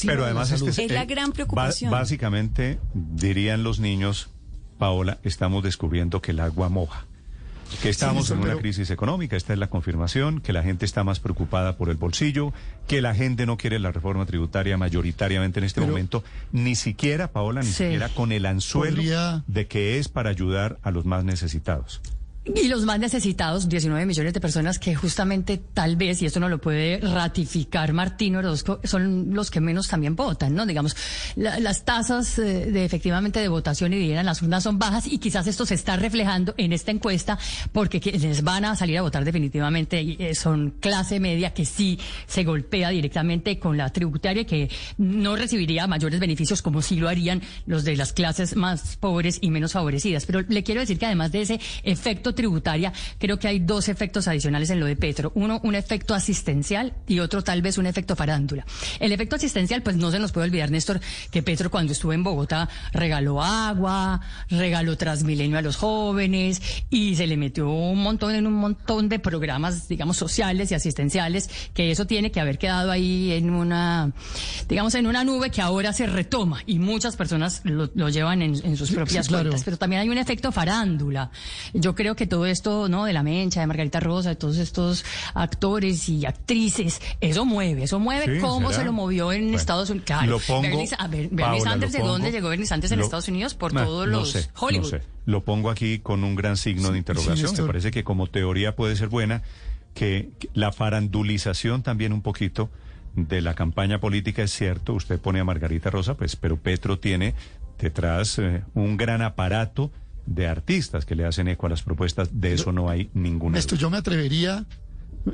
Pero además es,
que, la gran preocupación.
básicamente, dirían los niños, Paola, estamos descubriendo que el agua moja. Que estamos en una crisis económica, esta es la confirmación, que la gente está más preocupada por el bolsillo, que la gente no quiere la reforma tributaria mayoritariamente en este momento, ni siquiera, Paola, ni siquiera con el anzuelo de que es para ayudar a los más necesitados.
Y los más necesitados, 19 millones de personas que justamente tal vez, y esto no lo puede ratificar Martín Orozco, son los que menos también votan, ¿no? Digamos, las tasas eh, de efectivamente de votación y de ir a las urnas son bajas y quizás esto se está reflejando en esta encuesta porque quienes van a salir a votar definitivamente eh, son clase media que sí se golpea directamente con la tributaria que no recibiría mayores beneficios como sí lo harían los de las clases más pobres y menos favorecidas. Pero le quiero decir que además de ese efecto tributaria, creo que hay dos efectos adicionales en lo de Petro. Uno, un efecto asistencial y otro tal vez un efecto farándula. El efecto asistencial, pues no se nos puede olvidar, Néstor, que Petro cuando estuvo en Bogotá regaló agua, regaló Transmilenio a los jóvenes y se le metió un montón en un montón de programas, digamos, sociales y asistenciales, que eso tiene que haber quedado ahí en una, digamos, en una nube que ahora se retoma y muchas personas lo, llevan en, sus propias cuentas. Pero también hay un efecto farándula. Yo creo que que todo esto, ¿no? De la mencha, de Margarita Rosa, de todos estos actores y actrices, eso mueve, eso mueve
Sí,
cómo
¿será?
se lo movió en
Bueno,
Estados Unidos. Claro,
lo pongo,
Bernie, a ver, Bernie
Paola,
Sanders,
lo
¿de dónde llegó Bernie Sanders en
Lo-
Estados Unidos? Por
Nah,
todos
no
los
sé,
Hollywood.
no sé. Lo pongo aquí con un gran signo de interrogación. Me
Néstor.
parece que como teoría puede ser buena, que, que la farandulización también un poquito de la campaña política es cierto. Usted pone a Margarita Rosa, pues, pero Petro tiene detrás eh, un gran aparato de artistas que le hacen eco a las propuestas. De eso no hay ninguna
Esto
duda.
yo me atrevería,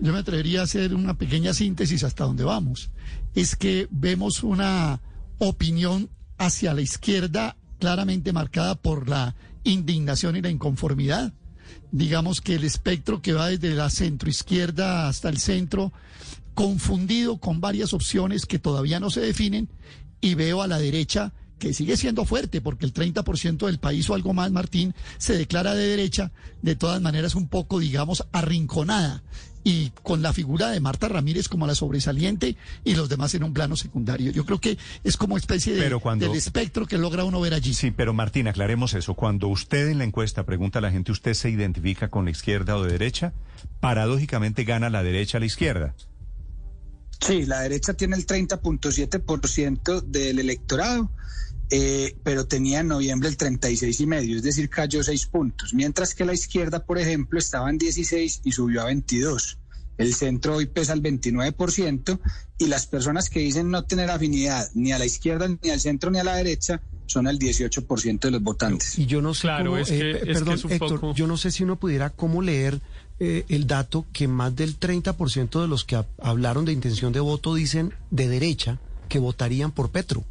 yo me atrevería a hacer una pequeña síntesis hasta donde vamos. Es que vemos una opinión hacia la izquierda claramente marcada por la indignación y la inconformidad. Digamos que el espectro que va desde la centroizquierda hasta el centro, confundido con varias opciones que todavía no se definen, y veo a la derecha que sigue siendo fuerte, porque el 30% del país o algo más, Martín, se declara de derecha, de todas maneras un poco, digamos, arrinconada, y con la figura de Marta Ramírez como la sobresaliente y los demás en un plano secundario. Yo creo que es como especie de,
Pero cuando-
del espectro que logra uno ver allí.
Sí, pero Martín, aclaremos eso. Cuando usted en la encuesta pregunta a la gente, ¿usted se identifica con la izquierda o de derecha? Paradójicamente gana la derecha a la izquierda.
Sí, la derecha tiene el 30.7% del electorado, eh, pero tenía en noviembre el 36,5, es decir, cayó 6 puntos, mientras que la izquierda, por ejemplo, estaba en 16 y subió a 22. El centro hoy pesa el 29% y las personas que dicen no tener afinidad ni a la izquierda, ni al centro, ni a la derecha son el 18% de los votantes.
Y yo no sé
Claro,
cómo,
es que-
eh,
es que
perdón,
es
Héctor,
poco-
yo no sé si uno pudiera cómo leer eh, el dato que más del 30% de los que ha- hablaron de intención de voto dicen de derecha que votarían por Petro.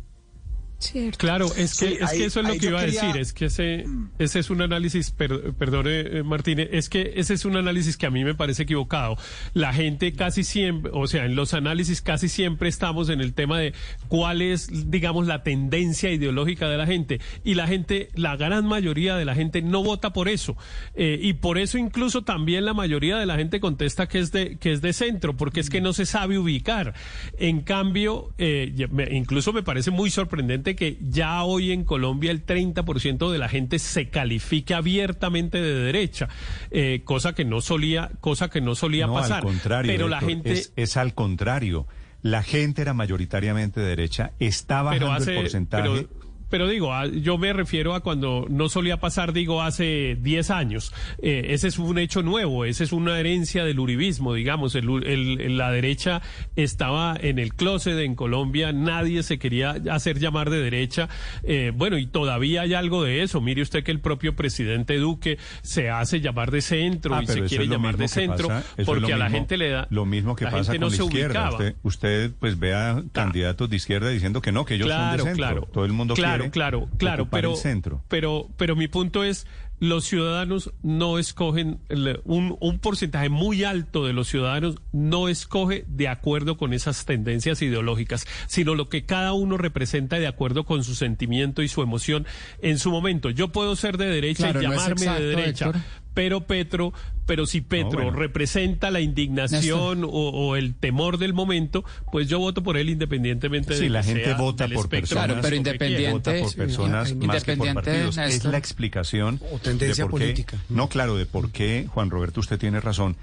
Cierto.
Claro, es que,
Sí,
es
ahí-
que eso es lo que iba
quería-
a decir, es que ese, ese es un análisis, per- perdone eh, Martínez, es que ese es un análisis que a mí me parece equivocado. La gente casi siempre, o sea, en los análisis casi siempre estamos en el tema de cuál es, digamos, la tendencia ideológica de la gente. Y la gente, la gran mayoría de la gente no vota por eso. Eh, y por eso incluso también la mayoría de la gente contesta que es de, que es de centro, porque es que no se sabe ubicar. En cambio, eh, incluso me parece muy sorprendente que ya hoy en Colombia el 30% de la gente se califique abiertamente de derecha, eh, cosa que no solía, cosa que no solía
no,
pasar.
al contrario.
Pero la gente
Es, es al contrario. La gente era mayoritariamente de derecha. Está bajando
hace,
el porcentaje.
pero- pero digo, yo me refiero a cuando no solía pasar, digo, hace 10 años. Eh, ese es un hecho nuevo, esa es una herencia del uribismo, digamos. El, el- la derecha estaba en el closet en Colombia, nadie se quería hacer llamar de derecha. Eh, bueno, y todavía hay algo de eso. Mire usted que el propio presidente Duque se hace llamar de centro
Ah,
y se quiere llamar de centro
pasa-
porque a la
mismo-
gente le da.
Lo mismo que
la
pasa
gente
con
no
la izquierda. Usted, usted, pues vea candidatos de izquierda diciendo que no, que ellos son de centro.
claro.
Todo el mundo
claro, claro, claro, pero,
el centro.
pero, pero mi punto es, los ciudadanos no escogen, un, un porcentaje muy alto de los ciudadanos no escoge de acuerdo con esas tendencias ideológicas, sino lo que cada uno representa de acuerdo con su sentimiento y su emoción en su momento. Yo puedo ser de derecha
Claro,
y
no
llamarme
exacto,
de derecha.
Héctor.
Pero Petro, pero si Petro
bueno.
representa la indignación o, o el temor del momento, pues yo voto por él independientemente de
Sí, la
que
gente
sea
vota por personas.
Claro, pero independiente-
vota por personas
Sí,
más que por
independiente,
partidos. Es la explicación
O tendencia
de por qué-
política.
No, claro, de por qué, Juan Roberto, usted tiene razón.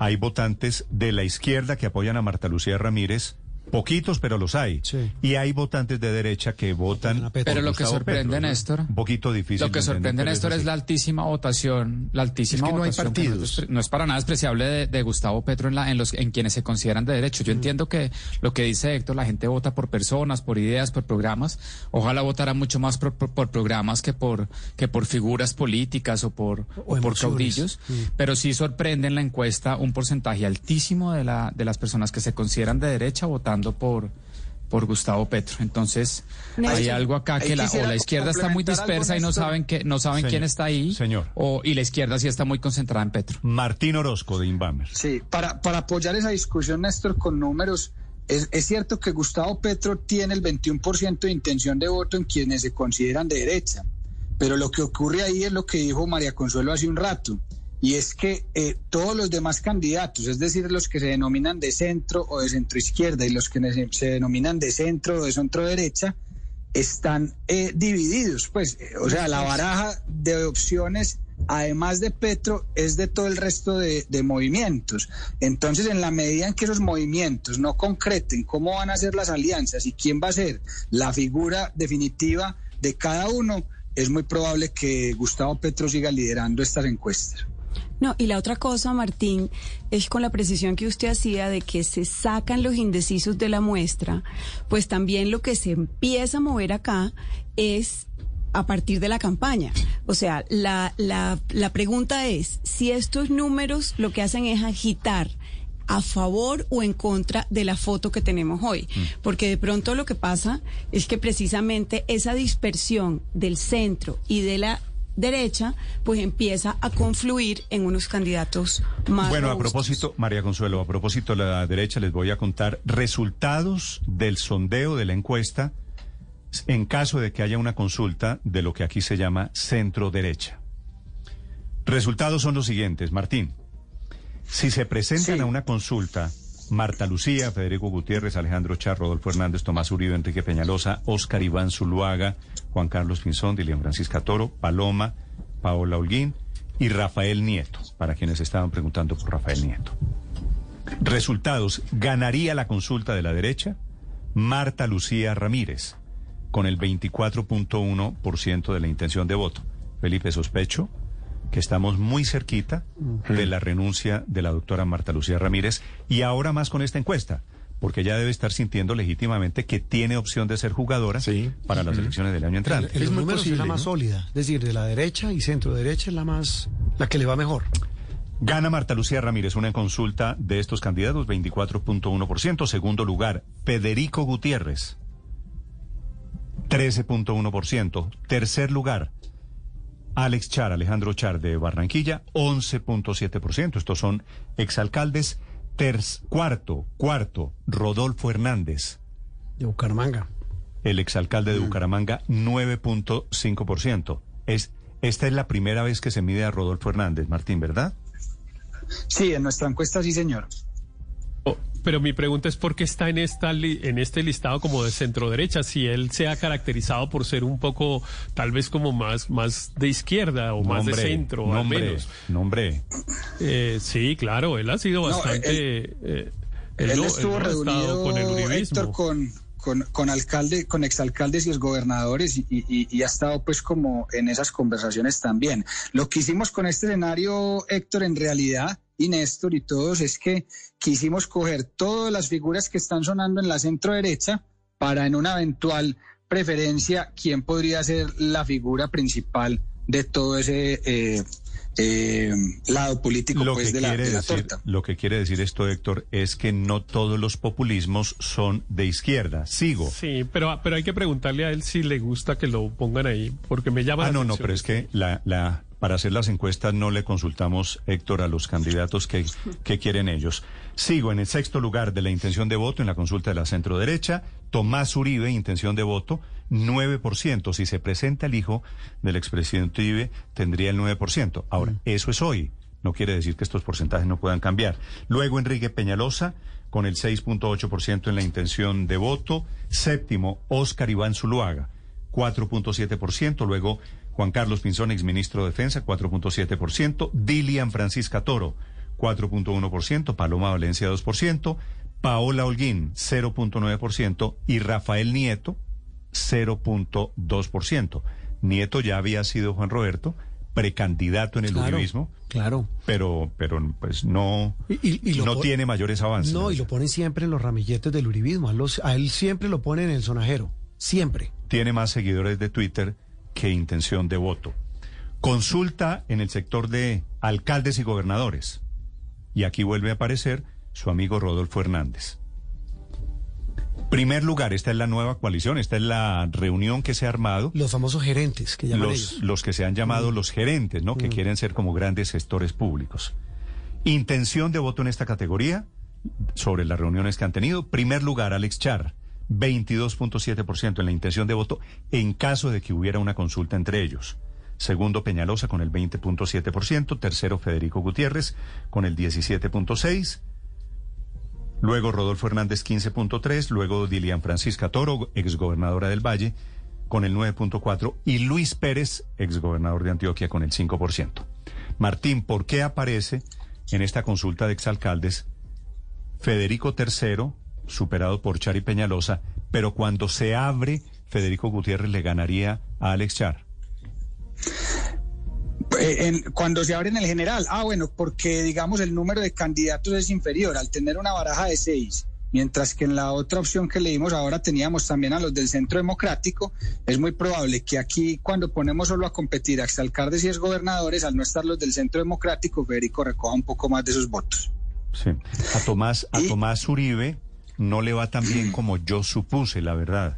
Hay votantes de la izquierda que apoyan a Marta Lucía Ramírez. Poquitos, pero los hay.
Sí.
Y hay votantes de derecha que votan.
Pero
por
lo que sorprende,
Petro, ¿no?
Néstor,
Un poquito difícil.
Lo que sorprende, Néstor, es la altísima votación, la altísima
Es que no hay
votación. no es
partidos.
No es para nada despreciable de, de Gustavo Petro en, la, en, los, en quienes se consideran de derecho. Yo entiendo que lo que dice Héctor, la gente vota por personas, por ideas, por programas. Ojalá votara mucho más por, por- por programas que por, que por figuras políticas o por, o por caudillos. Pero sí sorprende en la encuesta un porcentaje altísimo de, la, de las personas que se consideran de derecha votando por por Gustavo Petro. Entonces, hay algo acá que la, o la izquierda está muy dispersa y no saben que no saben
Señor,
quién está ahí.
señor.
O, y la izquierda sí está muy concentrada en Petro.
Martín Orozco de Inbamer.
Sí, para, para apoyar esa discusión, Néstor, con números, es, es cierto que Gustavo Petro tiene el 21% de intención de voto en quienes se consideran de derecha, pero lo que ocurre ahí es lo que dijo María Consuelo hace un rato, y es que eh, todos los demás candidatos, es decir, los que se denominan de centro o de centro izquierda y los que se, denominan de centro o de centro derecha, están eh, divididos, pues, eh, o sea, la baraja de opciones además de Petro, es de todo el resto de, de, movimientos. Entonces, en la medida en que esos movimientos no concreten cómo van a ser las alianzas y quién va a ser la figura definitiva de cada uno, es muy probable que Gustavo Petro siga liderando estas encuestas.
No, y la otra cosa, Martín, es con la precisión que usted hacía de que se sacan los indecisos de la muestra, pues también lo que se empieza a mover acá es a partir de la campaña. O sea, la, la, la pregunta es si estos números lo que hacen es agitar a favor o en contra de la foto que tenemos hoy. Porque de pronto lo que pasa es que precisamente esa dispersión del centro y de la derecha, pues empieza a confluir en unos candidatos más.
Bueno,
robustos.
a propósito, María Consuelo, a propósito de la derecha, les voy a contar resultados del sondeo de la encuesta en caso de que haya una consulta de lo que aquí se llama centro derecha. Resultados son los siguientes, Martín. Si se presentan
Sí.
a una consulta Marta Lucía, Federico Gutiérrez, Alejandro Char, Rodolfo Hernández, Tomás Uribe, Enrique Peñalosa, Óscar Iván Zuluaga, Juan Carlos Pinzón, Dilian Francisca Toro, Paloma, Paola Holguín y Rafael Nieto, para quienes estaban preguntando por Rafael Nieto. Resultados, ganaría la consulta de la derecha Marta Lucía Ramírez, con el 24.1% de la intención de voto. Felipe, sospecho que estamos muy cerquita de la renuncia de la doctora Marta Lucía Ramírez y ahora más con esta encuesta, porque ella debe estar sintiendo legítimamente que tiene opción de ser jugadora para las elecciones del año entrante.
En los números es la más sólida, es decir, de la derecha y centro derecha es la más, la que le va mejor.
Gana Marta Lucía Ramírez una consulta de estos candidatos, 24.1%. Segundo lugar, Federico Gutiérrez, 13.1%. Tercer lugar, Alex Char, Alejandro Char de Barranquilla, 11.7%. Estos son exalcaldes. Terz- cuarto, cuarto, Rodolfo Hernández.
De Bucaramanga.
El exalcalde de Bucaramanga, 9.5%. Es, esta es la primera vez que se mide a Rodolfo Hernández, Martín, ¿verdad?
Sí, en nuestra encuesta sí, señor.
Pero mi pregunta es por qué está en esta li- en este listado como de centro derecha, si él se ha caracterizado por ser un poco tal vez como más más de izquierda o más de
Nombre,
centro al
nombre,
menos.
Nombre.
Eh, sí, claro, él ha sido
No,
bastante
él-
eh,
Él,
no-
estuvo
no
reunido,
con el uribismo.
Héctor, con, con, con alcalde, con exalcaldes y exgobernadores y, y, y ha estado pues como en esas conversaciones también. Lo que hicimos con este escenario, Héctor, en realidad, y Néstor y todos, es que quisimos coger todas las figuras que están sonando en la centro derecha para en una eventual preferencia quién podría ser la figura principal de todo ese eh, eh, lado político
Lo
pues,
que,
de, la,
quiere
de la torta.
lo que quiere decir esto, Héctor, es que no todos los populismos son de izquierda. Sigo.
Sí, pero, pero hay que preguntarle a él si le gusta que lo pongan ahí, porque me llama
Ah,
la
no, no, pero es que la, la, para hacer las encuestas no le consultamos, Héctor, a los candidatos que, que quieren ellos. Sigo en el sexto lugar de la intención de voto en la consulta de la centro derecha. Tomás Uribe, intención de voto, 9%. Si se presenta el hijo del expresidente Uribe, tendría el 9%. Ahora, eso es hoy. No quiere decir que estos porcentajes no puedan cambiar. Luego Enrique Peñalosa, con el 6.8% en la intención de voto. Séptimo, Óscar Iván Zuluaga, 4.7%. Luego Juan Carlos Pinzón, exministro de Defensa, 4.7%. Dilian Francisca Toro, 4.1%. Paloma Valencia, 2%. Paola Holguín, 0.9%. Y Rafael Nieto, 0.2%. Nieto ya había sido Juan Roberto, precandidato en el
Claro,
uribismo,
Claro.
pero, pero pues no,
Y- y-
no
pon-
tiene mayores avances.
No, y lo ponen siempre en los ramilletes del uribismo. A, los- a él siempre lo ponen en el sonajero. Siempre.
tiene más seguidores de Twitter que intención de voto. Consulta en el sector de alcaldes y gobernadores. Y aquí vuelve a aparecer su amigo Rodolfo Hernández. Primer lugar, esta es la nueva coalición, esta es la reunión que se ha armado.
Los famosos gerentes que llaman
Los,
ellos.
los que se han llamado los gerentes, ¿no? Que quieren ser como grandes gestores públicos. Intención de voto en esta categoría, sobre las reuniones que han tenido. Primer lugar, Alex Char, 22.7% en la intención de voto en caso de que hubiera una consulta entre ellos. Segundo, Peñalosa con el 20.7%. Tercero, Federico Gutiérrez con el 17.6%. Luego Rodolfo Hernández 15.3, luego Dilian Francisca Toro, exgobernadora del Valle, con el 9.4% y Luis Pérez, exgobernador de Antioquia, con el 5%. Martín, ¿por qué aparece en esta consulta de exalcaldes Federico III, superado por Char y Peñalosa, pero cuando se abre, Federico Gutiérrez le ganaría a Alex Char?
Eh, en- cuando se abre en el general, ah, bueno, porque digamos el número de candidatos es inferior al tener una baraja de seis, mientras que en la otra opción que leímos ahora teníamos también a los del Centro Democrático, es muy probable que aquí cuando ponemos solo a competir a exalcaldes y exgobernadores, al no estar los del Centro Democrático, Federico recoja un poco más de esos votos.
Sí. A Tomás, a Tomás Uribe no le va tan bien [CLEARS THROAT] como yo supuse, la verdad.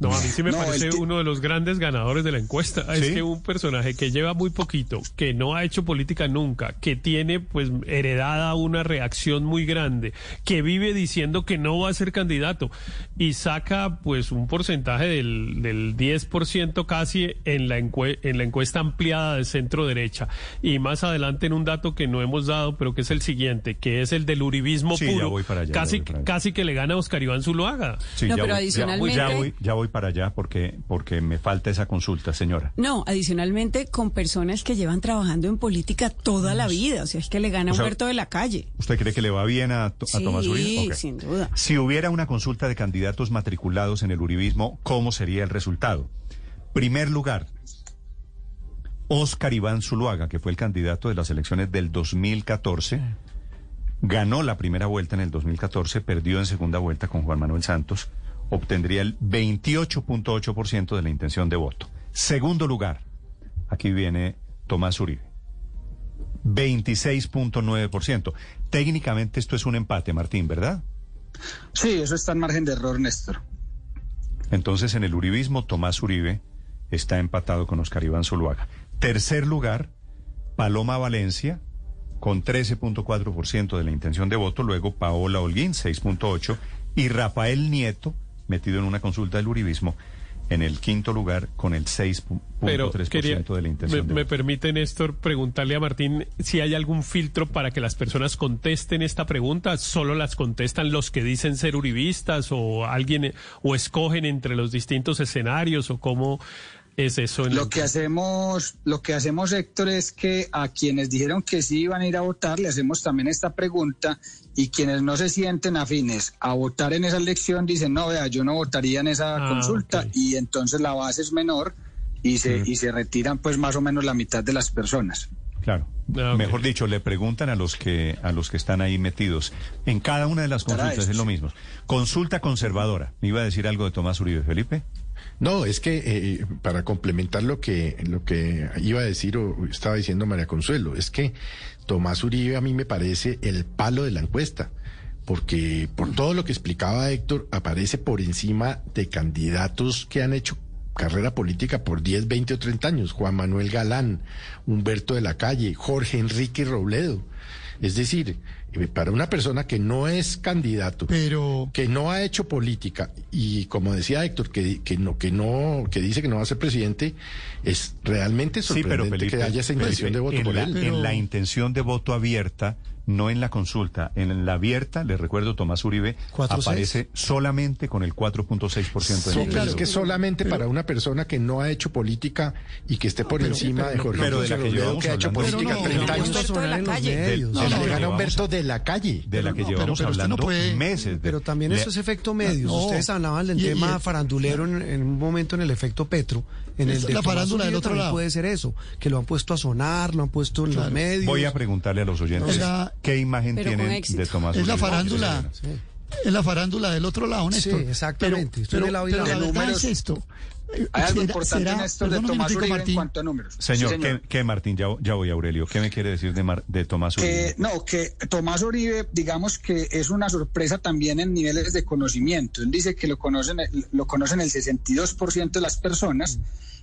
No, a mí [LAUGHS] sí me
No,
parece uno de los grandes ganadores de la encuesta. Es que un personaje que lleva muy poquito, que no ha hecho política nunca, que tiene pues heredada una reacción muy grande, que vive diciendo que no va a ser candidato y saca pues un porcentaje del, del 10% casi en la, encue- en la encuesta ampliada de centro derecha. Y más adelante en un dato que no hemos dado, pero que es el siguiente, que es el del uribismo
Sí, ya
puro.
voy para allá, ya
casi,
voy para allá.
casi que le gana a Oscar Iván Zuluaga.
Sí,
No,
ya
pero
voy- ya voy- Ya voy, ya voy para allá porque, porque me falta esa consulta, señora.
No, adicionalmente con personas que llevan trabajando en política toda la vida, o sea, es que le gana
O sea,
Humberto de la calle.
¿Usted cree que le va bien a, To- a
Sí,
Tomás Uribe? Ok.
sin duda.
Si hubiera una consulta de candidatos matriculados en el uribismo, ¿cómo sería el resultado? Primer lugar, Oscar Iván Zuluaga, que fue el candidato de las elecciones del 2014, ganó la primera vuelta en el 2014, perdió en segunda vuelta con Juan Manuel Santos, obtendría el 28.8% de la intención de voto. Segundo lugar, aquí viene Tomás Uribe. 26.9%. Técnicamente esto es un empate, Martín, ¿verdad?
Sí, eso está en margen de error, Néstor.
Entonces, en el uribismo, Tomás Uribe está empatado con Oscar Iván Zuluaga. Tercer lugar, Paloma Valencia, con 13.4% de la intención de voto. Luego, Paola Holguín, 6.8%. Y Rafael Nieto, metido en una consulta del uribismo, en el quinto lugar, con el
Pero
6.3%
quería,
de la
me,
intención de
me permite, Néstor, preguntarle a Martín si hay algún filtro para que las personas contesten esta pregunta. ¿Solo las contestan los que dicen ser uribistas o alguien o escogen entre los distintos escenarios o cómo es eso? En
Lo que hacemos, lo que hacemos, Héctor, es que a quienes dijeron que sí iban a ir a votar, le hacemos también esta pregunta y quienes no se sienten afines a votar en esa elección dicen, no, vea, yo no votaría en esa
Ah,
consulta y entonces la base es menor y se,
Mm.
y se retiran pues más o menos la mitad de las personas.
Claro.
Ah.
Mejor dicho, le preguntan a los que a los que están ahí metidos. En cada una de las consultas es lo mismo. Consulta conservadora. ¿Me iba a decir algo de Tomás Uribe, Felipe?
No, es que eh, para complementar lo que lo que iba a decir o estaba diciendo María Consuelo, es que Tomás Uribe a mí me parece el palo de la encuesta, porque por todo lo que explicaba Héctor, aparece por encima de candidatos que han hecho carrera política por 10, 20 o 30 años, Juan Manuel Galán, Humberto de la Calle, Jorge Enrique Robledo. Es decir, eh, para una persona que no es candidato,
Pero
que no ha hecho política y como decía Héctor que, que no que no que dice que no va a ser presidente es realmente
Sí, pero
sorprendente
Felipe,
que haya esa intención
Felipe,
de voto por
la,
él.
Pero-
en la intención de voto abierta, no en la consulta. En la abierta, le recuerdo, Tomás Uribe
Cuatro,
aparece solamente con el 4.6% de
Sí,
la
pero
intención.
es que solamente para una persona que no ha hecho política y que esté por
pero-
encima de Jorge
pero de la que
Robledo,
llevamos
que ha hecho política
Pero no,
30
no,
años,
no,
Humberto de la calle.
se
de
la
que
gana
llevamos-
Humberto de la calle.
de la que llevamos
pero- pero usted no
hablando
puede-
meses. de-
Pero también
le-
eso es efecto medios.
No.
Ustedes hablaban del tema farandulero en, en un momento en el efecto Petro. En
Es
el de
la farándula del otro lado.
Puede ser eso, que lo han puesto a sonar, lo han puesto en los
Claro.
medios.
Voy a preguntarle a los oyentes
Es la-
qué imagen
Pero
tienen de Tomás
es la farándula, es la farándula del otro lado,
Sí,
Néstor.
exactamente. Estoy
Pero,
de lado y
pero la
De
verdad
números.
es esto. Eh,
Hay algo importante,
será-
Néstor, de
perdón un
Tomás Uribe en
Martín.
cuanto a números.
Señor,
Sí, señor.
¿qué, qué, Martín? Ya, ya voy, Aurelio. ¿Qué me quiere decir de, Mar- de Tomás Uribe?
Que, no, que Tomás Uribe, digamos que es una sorpresa también en niveles de conocimiento. Él dice que lo conocen, lo conocen el 62% de las personas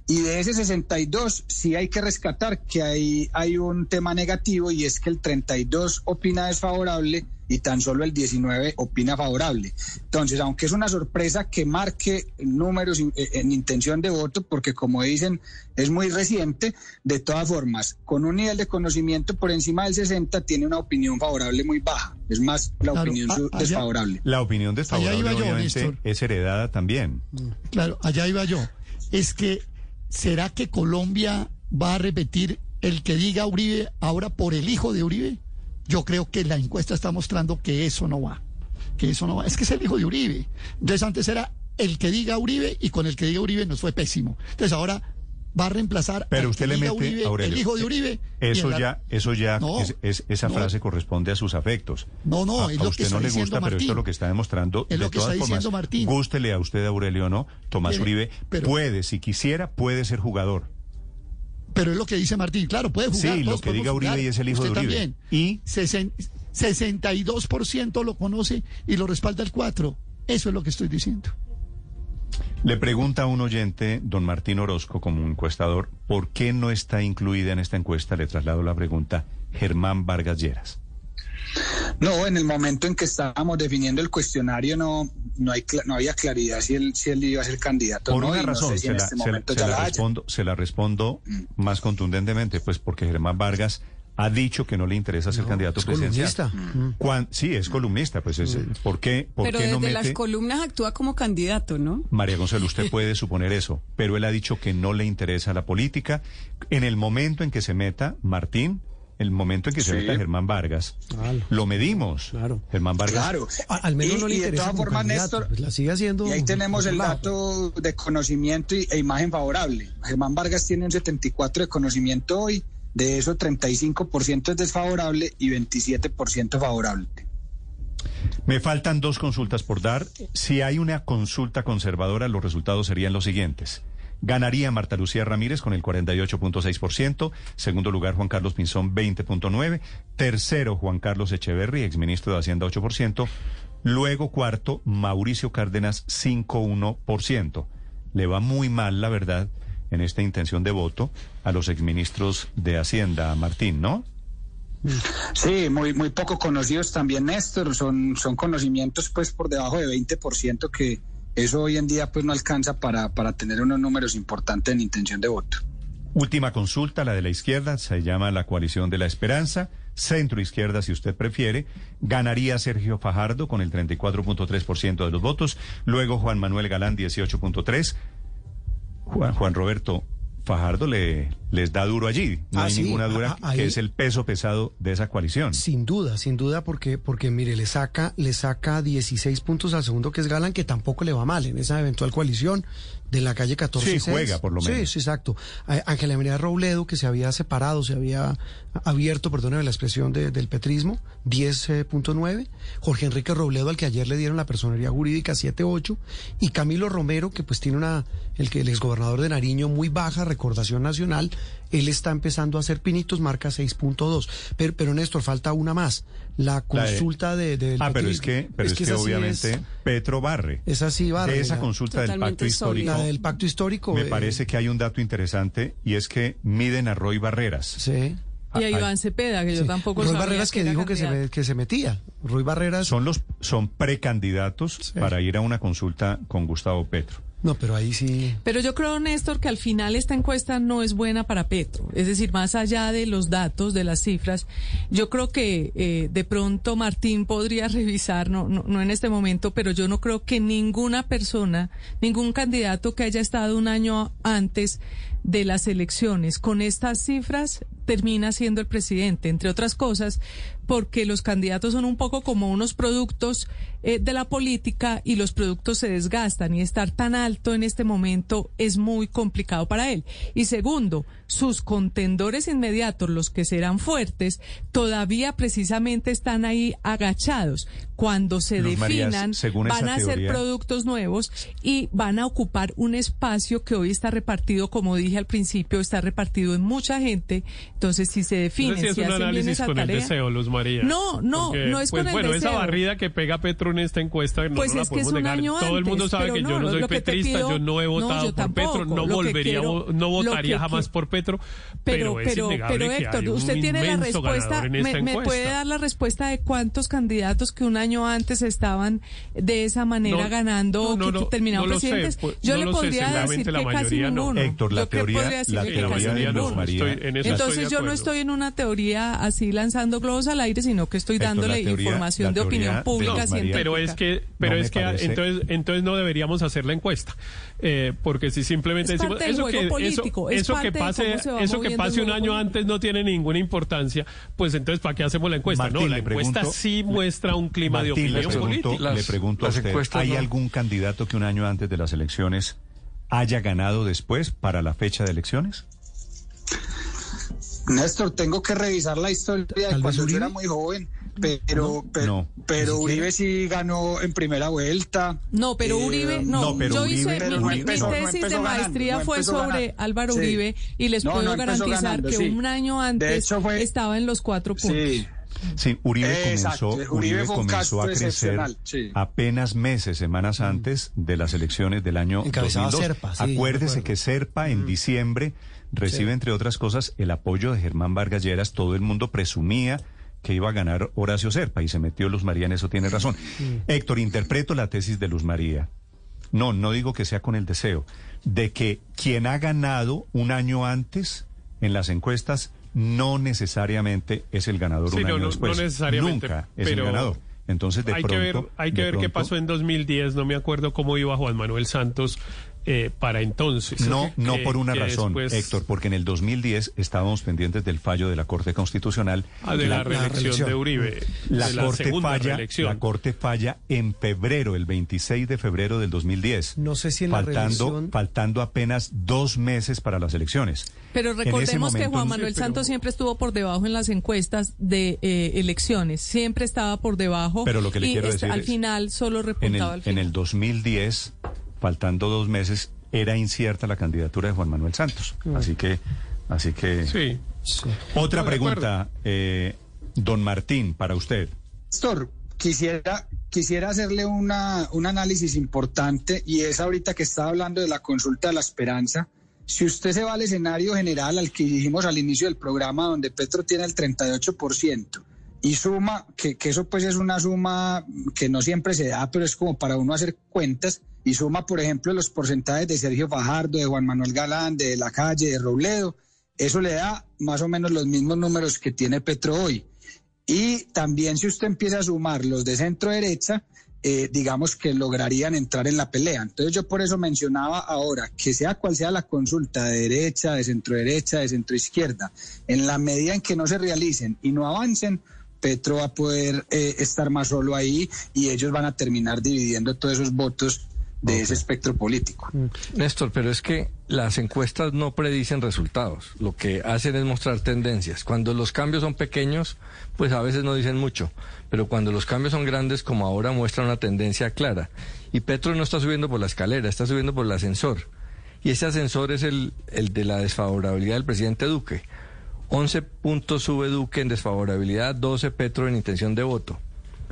y de ese 62 sí hay que rescatar que hay, hay un tema negativo y es que el 32 opina desfavorable y tan solo el 19 opina favorable. Entonces, aunque es una sorpresa que marque números en, en intención de voto, porque como dicen, es muy reciente, de todas formas, con un nivel de conocimiento por encima del 60, tiene una opinión favorable muy baja. Es más, la
Claro,
opinión
a-
su-
allá-
desfavorable.
La opinión desfavorable
iba yo,
obviamente es heredada también.
Claro, allá iba yo. es que ¿será que Colombia va a repetir el que diga Uribe ahora por el hijo de Uribe? Yo creo que la encuesta está mostrando que eso no va, que eso no va. Es que es el hijo de Uribe. Entonces antes era el que diga Uribe y con el que diga Uribe nos fue pésimo. Entonces ahora va a reemplazar
pero
al
usted
que
le mete
Uribe,
Aurelio,
el hijo de
eh,
Uribe.
Eso
la-
ya, eso ya,
No,
es, es- esa
no.
frase corresponde a sus afectos.
No, no,
a,
es
a
que
usted
está
no le gusta, pero esto es lo que está demostrando.
Es lo
de
que
todas
está
formas,
diciendo Martín.
Gústele a usted, Aurelio, o no. Tomás Uribe
pero-
puede, si quisiera, puede ser jugador.
Pero es lo que dice Martín, claro, puede jugar.
Sí, lo que diga Uribe
jugar,
y es el hijo de Uribe.
También.
Y
Sesen- 62% lo conoce y lo respalda el 4. Eso es lo que estoy diciendo.
le pregunta a un oyente, don Martín Orozco, como encuestador, ¿por qué no está incluida en esta encuesta? Le traslado la pregunta, Germán Vargas Lleras.
No, en el momento en que estábamos definiendo el cuestionario no no hay cla- no había claridad si él si él iba a ser candidato
Por
o no,
una
no
razón,
sé si
se,
en
la,
este
se se la
la
respondo, se la respondo más contundentemente, pues porque Germán Vargas ha dicho que no le interesa ser candidato
es
presidencial.
columnista. Mm.
Cuan- sí, es columnista, pues es, ¿por qué, por
Pero
qué
desde
no
las columnas actúa como candidato, ¿no?
María Gonzalo, usted puede suponer eso, pero él ha dicho que no le interesa la política. En el momento en que se meta Martín, el momento en que se
Sí.
meta Germán Vargas,
Claro.
lo medimos.
Claro.
Germán Vargas.
Claro.
A- al menos
Y-
no le
y de
interesa
todas formas, Néstor,
pues la sigue haciendo
Y ahí tenemos el dato de conocimiento y- e imagen favorable. Germán Vargas tiene un 74 de conocimiento hoy, de eso 35% es desfavorable y 27% favorable.
Me faltan dos consultas por dar. Si hay una consulta conservadora, los resultados serían los siguientes. Ganaría Marta Lucía Ramírez con el 48.6%. Segundo lugar, Juan Carlos Pinzón, 20.9%. Tercero, Juan Carlos Echeverry, exministro de Hacienda, 8%. Luego, cuarto, Mauricio Cárdenas, 5.1%. Le va muy mal, la verdad, en esta intención de voto a los exministros de Hacienda, Martín, ¿no?
Sí, muy, muy poco conocidos también, Néstor. Son, son conocimientos pues por debajo de 20% que eso hoy en día pues no alcanza para, para tener unos números importantes en intención de voto.
Última consulta, la de la izquierda, se llama la coalición de la esperanza. Centro izquierda, si usted prefiere, ganaría Sergio Fajardo con el 34.3% de los votos. Luego Juan Manuel Galán, 18.3%. Juan, Juan Roberto Fajardo le, les da duro allí. No
Ah,
hay
sí,
ninguna duda
ah, ahí-
que es el peso pesado de esa coalición.
Sin duda, sin duda, porque, porque mire, le saca, le saca 16 puntos al segundo que es Galán, que tampoco le va mal en esa eventual coalición de la calle 14.
Sí, juega, por lo
Sí,
menos.
sí, exacto. Ángela María Robledo, que se había separado, se había abierto, perdóneme la expresión de- del petrismo, 10.9. Jorge Enrique Robledo, al que ayer le dieron la personería jurídica, 7.8. Y Camilo Romero, que pues tiene una, el que el exgobernador de Nariño, muy baja recordación nacional, él está empezando a hacer pinitos, marca 6.2. Pero, pero Néstor, falta una más. La
La de-
consulta de, del
ah, pero es que, pero es que,
sí
obviamente
es-
Petro barre.
esa sí va.
de esa consulta del pacto histórico.
La del pacto histórico.
Me
eh,
parece que hay un dato interesante y es que miden a Roy Barreras.
Sí.
Y a
Ah,
Iván Cepeda, que yo tampoco
Roy
sabía
Barreras que, dijo que se, que se metía. Roy Barreras.
Son los son precandidatos para ir a una consulta con Gustavo Petro.
No, pero ahí sí.
Pero yo creo, Néstor, que al final esta encuesta no es buena para Petro. Es decir, más allá de los datos, de las cifras, yo creo que eh, de pronto Martín podría [LAUGHS] revisar, no, no, no en este momento, pero yo no creo que ninguna persona, ningún candidato que haya estado un año antes de las elecciones con estas cifras termina siendo el presidente, entre otras cosas, porque los candidatos son un poco como unos productos eh, de la política y los productos se desgastan y estar tan alto en este momento es muy complicado para él. Y segundo, sus contendores inmediatos, los que serán fuertes, todavía precisamente están ahí agachados. Cuando se
Luz
definan, van a ser
teoría-
productos nuevos y van a ocupar un espacio que hoy está repartido, como dije al principio, está repartido en mucha gente. Entonces, si se definen,
sí es
si
un
hacen bien
análisis
esa
con el
tarea,
deseo, Luz María.
No, no,
Porque,
no es
pues,
con el
bueno, esa
deseo.
barrida que pega Petro en esta encuesta no,
Pues
no la
es que es
podemos
un
negar. Todo el mundo
antes,
sabe que yo
no,
no soy petrista,
pido-
yo no he
no,
votado por Petro,
tampoco.
no
Lo que
volvería, a
quiero-
no votaría
que
jamás por Petro,
Pero,
pero, es
pero,
innegable
pero
que
Héctor,
un
usted tiene la respuesta,
en
me,
esta
me
encuesta.
puede dar la respuesta de cuántos candidatos que un año antes estaban de esa manera
No,
ganando,
no, no,
que
no, no sé,
presidentes?
pues,
Yo
no
le
sé,
podría decir que casi
mayoría no.
ninguno.
Héctor, la teoría- la teoría de
no,
Luz. María-
estoy- en eso
Entonces yo no estoy en una teoría así lanzando globos al aire, sino que estoy dándole
teoría-
información de opinión pública científica.
Pero es que, pero
No
es que
parece-
entonces, entonces no deberíamos hacer la encuesta, Eh, porque si simplemente
Es
decimos eso que
político,
eso,
es
eso que pase, eso que pase un año
político.
antes no tiene ninguna importancia, pues entonces para qué hacemos la encuesta?
Martín,
no, la encuesta
pregunto-
sí muestra un clima de
Martín, le
opinión
pregunto,
política.
le pregunto a usted, ¿hay
no.
algún candidato que un año antes de las elecciones haya ganado después para la fecha de elecciones?
Néstor, tengo que revisar la historia de cuando yo era muy joven, pero, pero,
no.
Uribe sí ganó en primera vuelta.
No, pero
Eh,
Uribe, no,
no, pero
yo
Uribe-
hice,
Pero
mi, tesis de maestría
no
fue sobre
ganando.
Álvaro
Sí.
Uribe y les
No,
puedo garantizar
ganando,
que
sí.
un año antes
hecho fue-
estaba en los cuatro puntos.
Sí.
Sí, Uribe
Exacto,
comenzó,
Uribe
Uribe
fue un
comenzó a crecer
sí.
apenas meses, semanas antes de las elecciones del año
Encabezaba
2002.
Serpa, sí,
Acuérdese que Serpa en diciembre recibe,
Sí.
entre otras cosas, el apoyo de Germán Vargas Lleras. Todo el mundo presumía que iba a ganar Horacio Serpa y se metió Luz María en eso, tiene razón. Héctor, interpreto la tesis de Luz María. No, no digo que sea con el deseo, de que quien ha ganado un año antes en las encuestas no necesariamente es el ganador
Sí,
un
no,
año
no- no
después.
necesariamente,
Nunca es el
pero
ganador. Entonces, de
hay
pronto...
que ver, hay que ver qué pasó en 2010. No me acuerdo cómo iba Juan Manuel Santos eh, para entonces.
No,
Que-
no por una razón,
después-
Héctor, porque en el 2010 estábamos pendientes del fallo de la Corte Constitucional.
Ah, de la,
la
reelección de Uribe.
La,
de la
corte falla,
reelección.
la Corte falla en febrero, el 26 de febrero del 2010.
No sé si en la
faltando,
reelección-
faltando apenas dos meses para las elecciones.
Pero
En
recordemos que Juan Manuel
Sí, pero-
Santos siempre estuvo por debajo en las encuestas de eh, elecciones, siempre estaba por debajo.
Pero lo que le
y
quiero decir
al
es,
final solo
En
repuntaba al
el, en
final.
el 2010, faltando dos meses, era incierta la candidatura de Juan Manuel Santos. Así que, así que.
Sí.
Otra
Estoy de
pregunta, eh, don Martín, para usted.
Néstor, quisiera, quisiera hacerle una, un análisis importante y es ahorita que estaba hablando de la consulta de la esperanza. Si usted se va al escenario general al que dijimos al inicio del programa, donde Petro tiene el 38%, y suma, que, eso pues es una suma que no siempre se da, pero es como para uno hacer cuentas, y suma, por ejemplo, los porcentajes de Sergio Fajardo, de Juan Manuel Galán, de La Calle, de Robledo, eso le da más o menos los mismos números que tiene Petro hoy. Y también si usted empieza a sumar los de centro derecha, eh, digamos que lograrían entrar en la pelea. Entonces yo por eso mencionaba ahora que sea cual sea la consulta de derecha, de centro derecha, de centro izquierda, en la medida en que no se realicen y no avancen, Petro va a poder eh, estar más solo ahí y ellos van a terminar dividiendo todos esos votos de ese espectro político.
Néstor, pero es que las encuestas no predicen resultados, lo que hacen es mostrar tendencias. Cuando los cambios son pequeños, pues a veces no dicen mucho, pero cuando los cambios son grandes, como ahora, muestran una tendencia clara. Y Petro no está subiendo por la escalera, está subiendo por el ascensor. Y ese ascensor es el, el de la desfavorabilidad del presidente Duque. 11 puntos sube Duque en desfavorabilidad, 12 Petro en intención de voto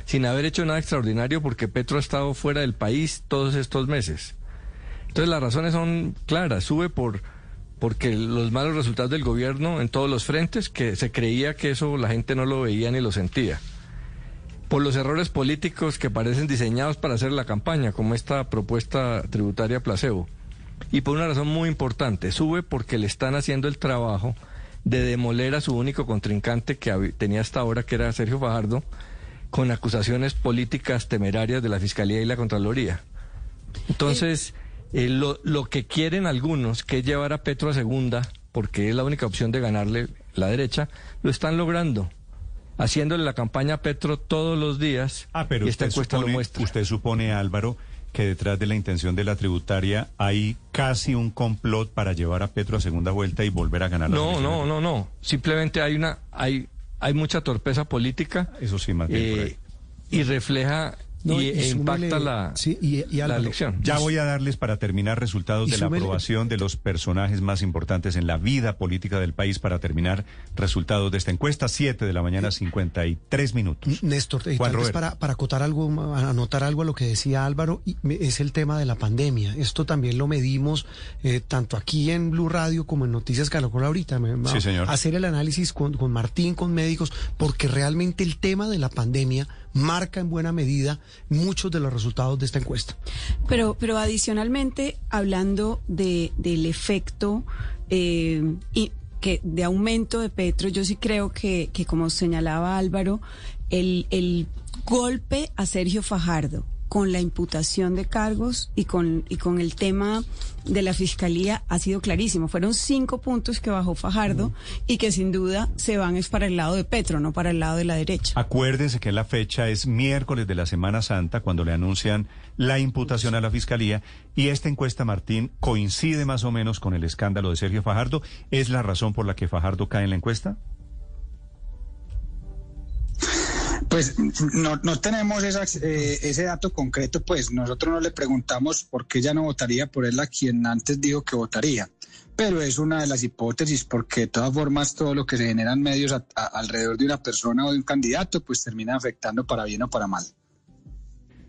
sin haber hecho nada extraordinario porque Petro ha estado fuera del país todos estos meses. Entonces las razones son claras, sube por porque los malos resultados del gobierno en todos los frentes, que se creía que eso la gente no lo veía ni lo sentía. Por los errores políticos que parecen diseñados para hacer la campaña, como esta propuesta tributaria placebo. Y por una razón muy importante, sube porque le están haciendo el trabajo de demoler a su único contrincante que tenía hasta ahora, que era Sergio Fajardo, con acusaciones políticas temerarias de la Fiscalía y la Contraloría. Entonces, eh, lo, lo que quieren algunos, que es llevar a Petro a segunda, porque es la única opción de ganarle la derecha, lo están logrando, haciéndole la campaña a Petro todos los días.
Ah, pero
y esta
usted
encuesta lo muestra.
usted supone, Álvaro, que detrás de la intención de la tributaria hay casi un complot para llevar a Petro a segunda vuelta y volver a ganar la
No, no, no, no. Simplemente hay una, hay, hay mucha torpeza política.
Eso sí, más bien por ahí.
eh, y refleja
No,
y,
y
e
súmele-
impacta la,
sí, y- y
la elección.
Ya voy a darles para terminar resultados
Y
de la aprobación de los personajes más importantes en la vida política del país para terminar resultados de esta encuesta. Siete de la mañana, 53 minutos.
Néstor, eh,
Juan
tal vez para, para acotar algo, anotar algo a lo que decía Álvaro, y me- es el tema de la pandemia. Esto también lo medimos eh, tanto aquí en Blue Radio como en Noticias Caracol ahorita.
Sí, señor.
Hacer el análisis con, con Martín, con médicos, porque realmente el tema de la pandemia marca en buena medida muchos de los resultados de esta encuesta.
Pero, pero adicionalmente, hablando de, del efecto eh, y que de aumento de Petro, yo sí creo que, que como señalaba Álvaro, el, el golpe a Sergio Fajardo con la imputación de cargos y con, y con el tema de la fiscalía ha sido clarísimo. Fueron cinco puntos que bajó Fajardo y que sin duda se van es para el lado de Petro, no para el lado de la derecha.
Acuérdense que la fecha es miércoles de la Semana Santa cuando le anuncian la imputación a la fiscalía y esta encuesta, Martín, coincide más o menos con el escándalo de Sergio Fajardo. ¿Es la razón por la que Fajardo cae en la encuesta?
Pues no, no tenemos eh, ese dato concreto, pues nosotros no le preguntamos por qué ella no votaría por él a quien antes dijo que votaría. Pero es una de las hipótesis porque de todas formas todo lo que se genera en medios alrededor de una persona o de un candidato pues termina afectando para bien o para mal.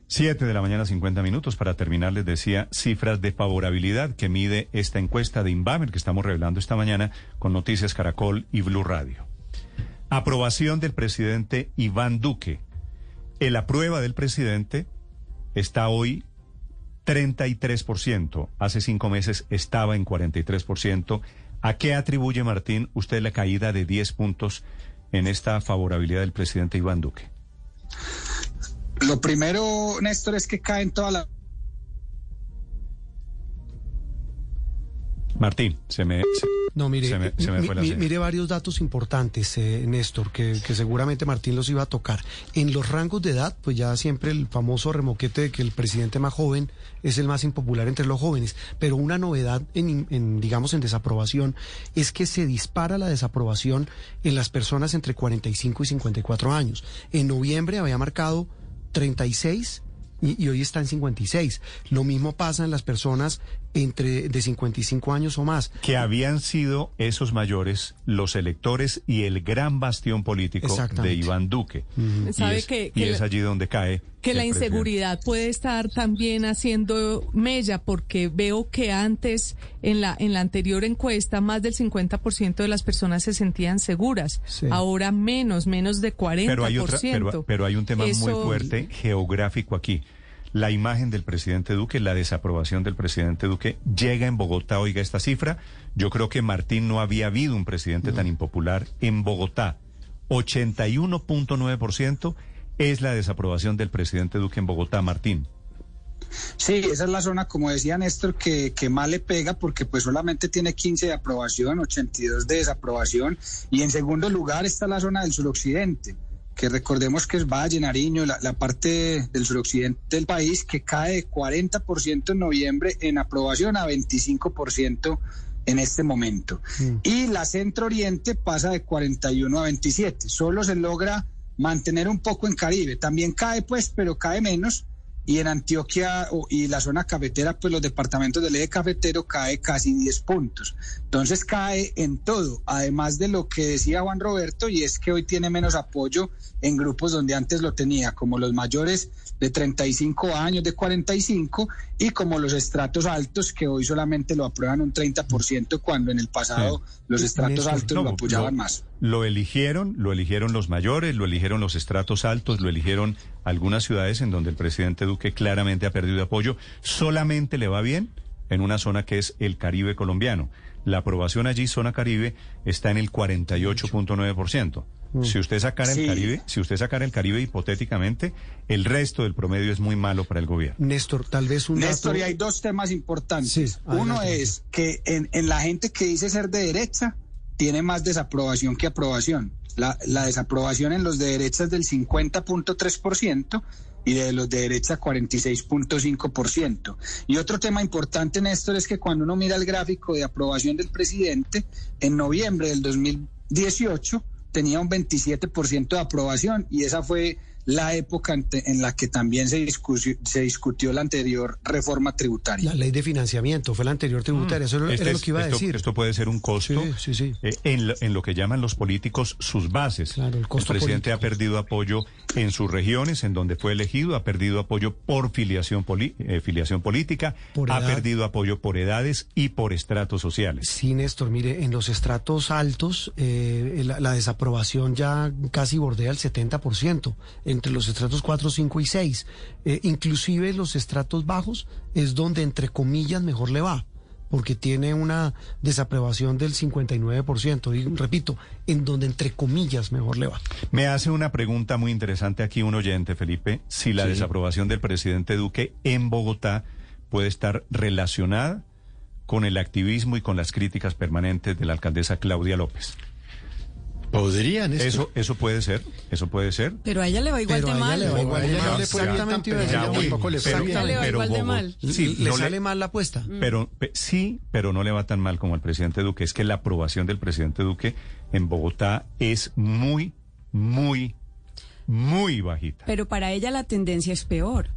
Siete de la mañana, 50 minutos. Para terminar, les decía cifras de favorabilidad que mide esta encuesta de Inbamer que estamos revelando esta mañana con Noticias Caracol y Blue Radio. Aprobación del presidente Iván Duque. El aprueba del presidente está hoy 33%. Hace cinco meses estaba en 43%. ¿A qué atribuye, Martín, usted la caída de 10 puntos en esta favorabilidad del presidente Iván Duque?
Lo primero, Néstor, es que caen todas las
Martín, se me,
no, mire,
se me, fue la
mire varios datos importantes, eh, Néstor, que, que, seguramente Martín los iba a tocar. En los rangos de edad, pues ya siempre el famoso remoquete de que el presidente más joven es el más impopular entre los jóvenes, pero una novedad en, en digamos, en desaprobación es que se dispara la desaprobación en las personas entre 45 y 54 años. En noviembre había marcado 36 y, hoy está en 56. Lo mismo pasa en las personas entre de 55 años o más.
Que habían sido esos mayores los electores y el gran bastión político de Iván Duque.
¿Sabe
y es,
que,
y es allí donde cae.
Que la inseguridad puede estar también haciendo mella, porque veo que antes, en la, en la anterior encuesta, más del 50% de las personas se sentían seguras. Ahora menos, menos de 40%.
Pero hay, otra, pero, hay un tema muy fuerte geográfico aquí la imagen del presidente Duque, la desaprobación del presidente Duque llega en Bogotá, oiga esta cifra, yo creo que Martín no había habido un presidente tan impopular en Bogotá. 81.9% es la desaprobación del presidente Duque en Bogotá, Martín.
Sí, esa es la zona, como decía Néstor, que, que más le pega porque pues solamente tiene 15 de aprobación, 82 de desaprobación y en segundo lugar está la zona del suroccidente que recordemos que es Valle, Nariño, la, parte del suroccidente del país, que cae de 40% en noviembre en aprobación a 25% en este momento. Mm. Y la centro oriente pasa de 41 a 27. Solo se logra mantener un poco en Caribe. También cae, pues, pero cae menos y en Antioquia y la zona cafetera, pues los departamentos del eje cafetero cae casi 10 puntos. Entonces cae en todo, además de lo que decía Juan Roberto, y es que hoy tiene menos apoyo en grupos donde antes lo tenía, como los mayores de 35 años, de 45, y como los estratos altos, que hoy solamente lo aprueban un 30%, cuando en el pasado los estratos altos lo apoyaban más.
Lo eligieron, lo eligieron los mayores, lo eligieron los estratos altos, lo eligieron algunas ciudades en donde el presidente Duque claramente ha perdido apoyo. Solamente le va bien en una zona que es el Caribe colombiano. La aprobación allí, zona Caribe, está en el 48.9%. Mm. Si usted sacara el Caribe, si usted sacara el Caribe hipotéticamente, el resto del promedio es muy malo para el gobierno.
Néstor, tal vez un
Néstor, y hay dos temas importantes. Uno es que en, en la gente que dice ser de derecha, tiene más desaprobación que aprobación. La, la desaprobación en los de derecha es del 50.3% y de los de derecha 46.5%. Y otro tema importante, Néstor, es que cuando uno mira el gráfico de aprobación del presidente, en noviembre del 2018 tenía un 27% de aprobación y esa fue la época en la que también se discutió, se discutió la anterior reforma tributaria.
La ley de financiamiento fue la anterior tributaria, eso este lo que iba a decir.
Esto puede ser un costo eh, en, lo, que llaman los políticos sus bases. el, presidente ha perdido apoyo en sus regiones, en donde fue elegido, ha perdido apoyo por filiación, eh, filiación política, ha perdido apoyo por edades y por estratos sociales.
Sí, Néstor, mire, en los estratos altos eh, la, la, desaprobación ya casi bordea el 70% entre los estratos 4, 5 y 6. Eh, inclusive los estratos bajos es donde, entre comillas, mejor le va. porque tiene una desaprobación del 59%, y repito, en donde entre comillas mejor le va.
Me hace una pregunta muy interesante aquí un oyente, Felipe, si la desaprobación del presidente Duque en Bogotá puede estar relacionada con el activismo y con las críticas permanentes de la alcaldesa Claudia López.
Podrían
eso eso puede ser eso puede ser.
Pero a ella le va igual de mal.
le va igual de mal. exactamente
tampoco le va igual de mal.
Sí le sale mal la apuesta.
Mm. pero sí pero no le va tan mal como el presidente Duque. Es que la aprobación del presidente Duque en Bogotá es muy muy muy bajita.
Pero para ella la tendencia es peor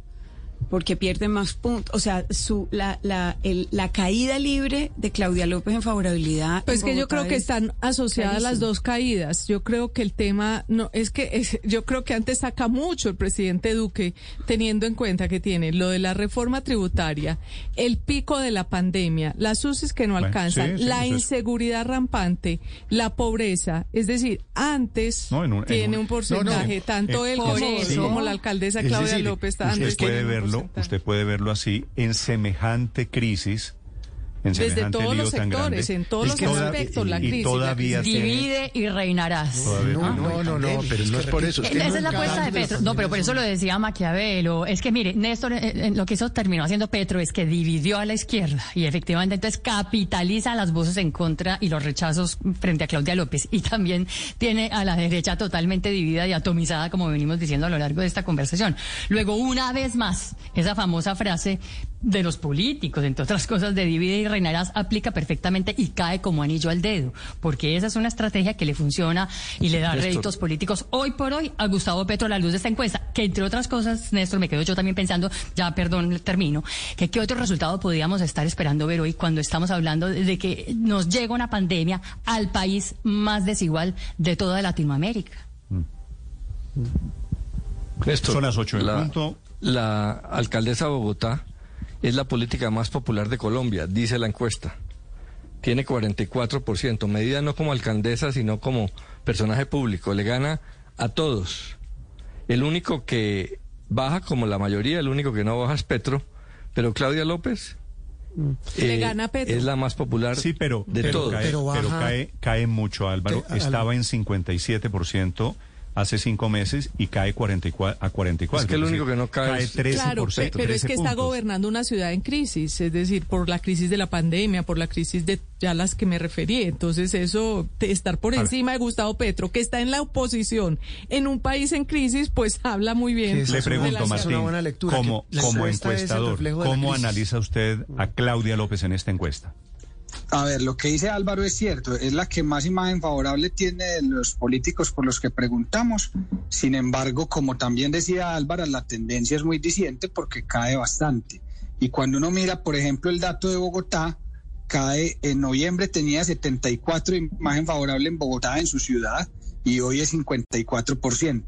porque pierde más puntos. O sea, su, la, la, el, la caída libre de Claudia López en favorabilidad.
Pues que yo creo que están asociadas las dos caídas. Yo creo que el tema, no, es que yo creo que antes saca mucho el presidente Duque, teniendo en cuenta que tiene lo de la reforma tributaria, el pico de la pandemia, las UCIs que no alcanzan, la inseguridad rampante, la pobreza. Es decir, antes tiene un, porcentaje, tanto él como, la alcaldesa Claudia López.
Antes puede ver usted puede verlo así, en semejante crisis
desde todos los sectores, en todos los aspectos, la crisis.
Todavía Divide y reinarás.
No, no, no, no, pero no es por eso.
Esa es la apuesta de Petro. No, pero por eso lo decía Maquiavelo. Es que, mire, Néstor, eh, eh, lo que eso terminó haciendo Petro es que dividió a la izquierda y efectivamente entonces capitaliza las voces en contra y los rechazos frente a Claudia López. Y también tiene a la derecha totalmente dividida y atomizada, como venimos diciendo a lo largo de esta conversación. Luego, una vez más, esa famosa frase de los políticos, entre otras cosas, de divide y reinarás, aplica perfectamente y cae como anillo al dedo, porque esa es una estrategia que le funciona y le da réditos políticos hoy por hoy a Gustavo Petro a la luz de esta encuesta, que entre otras cosas, Néstor, me quedo yo también pensando, ya perdón, termino, que qué otro resultado podríamos estar esperando ver hoy cuando estamos hablando de que nos llega una pandemia al país más desigual de toda Latinoamérica.
Son las ocho
la,
punto.
La alcaldesa de Bogotá es la política más popular de Colombia, dice la encuesta. Tiene 44%, medida no como alcaldesa, sino como personaje público. Le gana a todos. El único que baja, como la mayoría, el único que no baja es Petro, pero Claudia López
Le eh, gana Petro.
Es la más popular
sí, pero,
de
pero
todos.
pero, cae, cae mucho, Álvaro. Estaba en 57% hace cinco meses y cae 44, a 44.
Es que el único que no cae, es
13%. Claro,
pero es que está gobernando una ciudad en crisis, es decir, por la crisis de la pandemia, por la crisis de ya las que me referí. Entonces, eso, de estar por encima de Gustavo Petro, que está en la oposición en un país en crisis, pues [LAUGHS] habla muy bien.
Le pregunto, Martín, como, como encuestador, ¿cómo analiza usted a Claudia López en esta encuesta?
A ver, lo que dice Álvaro es cierto, es la que más imagen favorable tiene de los políticos por los que preguntamos. Sin embargo, como también decía Álvaro, la tendencia es muy diciente porque cae bastante. Y cuando uno mira, por ejemplo, el dato de Bogotá, cae en noviembre tenía 74 imagen favorable en Bogotá, en su ciudad, y hoy es 54%.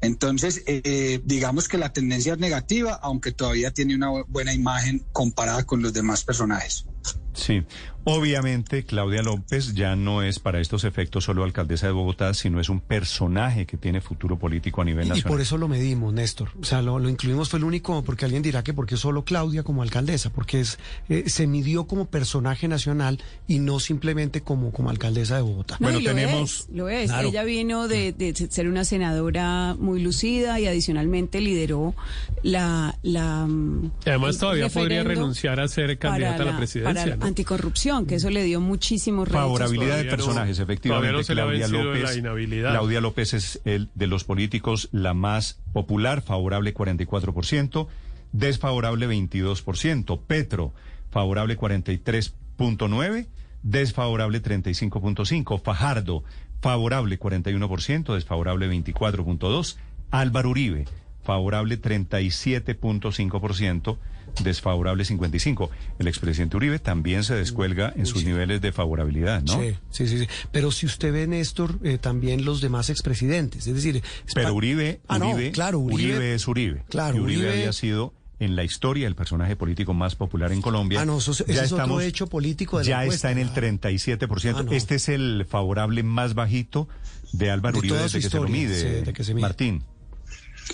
Entonces, eh, digamos que la tendencia es negativa, aunque todavía tiene una buena imagen comparada con los demás personajes.
Sí, obviamente Claudia López ya no es para estos efectos solo alcaldesa de Bogotá, sino es un personaje que tiene futuro político a nivel nacional.
Y por eso lo medimos, Néstor. O sea, lo, incluimos, fue el único, porque alguien dirá que porque solo Claudia como alcaldesa, porque es eh, se midió como personaje nacional y no simplemente como, como alcaldesa de Bogotá.
bueno, tenemos... lo es, ella vino de, de, ser una senadora muy lucida y adicionalmente lideró la... la
Además todavía podría renunciar a ser candidata a la presidencia
anticorrupción, que eso le dio muchísimos
réditos. Favorabilidad de personajes, efectivamente. Claudia, López, Claudia López es el de los políticos la más popular, favorable 44%, desfavorable 22%. Petro, favorable 43.9%, desfavorable 35.5%. Fajardo, favorable 41%, desfavorable 24.2%. Álvaro Uribe, favorable 37.5%, desfavorable 55. El expresidente Uribe también se descuelga en sus niveles de favorabilidad, ¿no?
Sí, sí, sí. Pero si usted ve, Néstor, eh, también los demás expresidentes, es decir...
Pero Uribe, ah, Uribe, claro, Uribe, es Uribe.
Claro,
Uribe, había sido en la historia el personaje político más popular en Colombia.
Ah, no, eso, ya es otro hecho político de
Ya está en el 37%. Ah, este es el favorable más bajito de Álvaro Uribe desde que, se lo mide, que se mide. Martín.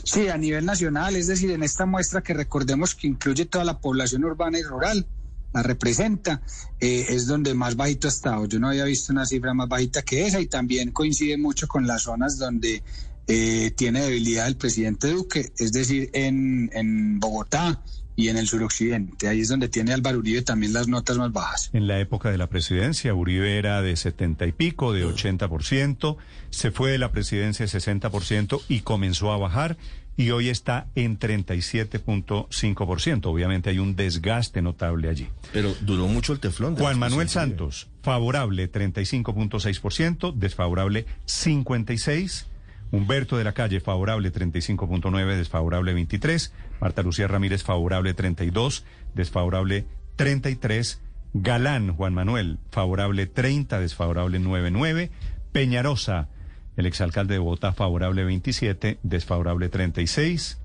Sí, a nivel nacional, es decir, en esta muestra que recordemos que incluye toda la población urbana y rural, la representa, eh, es donde más bajito ha estado. Yo no había visto una cifra más bajita que esa y también coincide mucho con las zonas donde eh, tiene debilidad el presidente Duque, es decir, en, en Bogotá, y en el suroccidente. Ahí es donde tiene Álvaro Uribe también las notas más bajas.
En la época de la presidencia, Uribe era de 70 y pico, de 80%, se fue de la presidencia de 60% y comenzó a bajar y hoy está en 37.5%. Obviamente hay un desgaste notable allí.
Pero duró mucho el teflón.
Juan Manuel Santos, favorable 35.6%, desfavorable 56%. Humberto de la Calle, favorable 35.9, desfavorable 23. Marta Lucía Ramírez, favorable 32, desfavorable 33. Galán, Juan Manuel, favorable 30, desfavorable 99. Peñarosa, el exalcalde de Bogotá, favorable 27, desfavorable 36.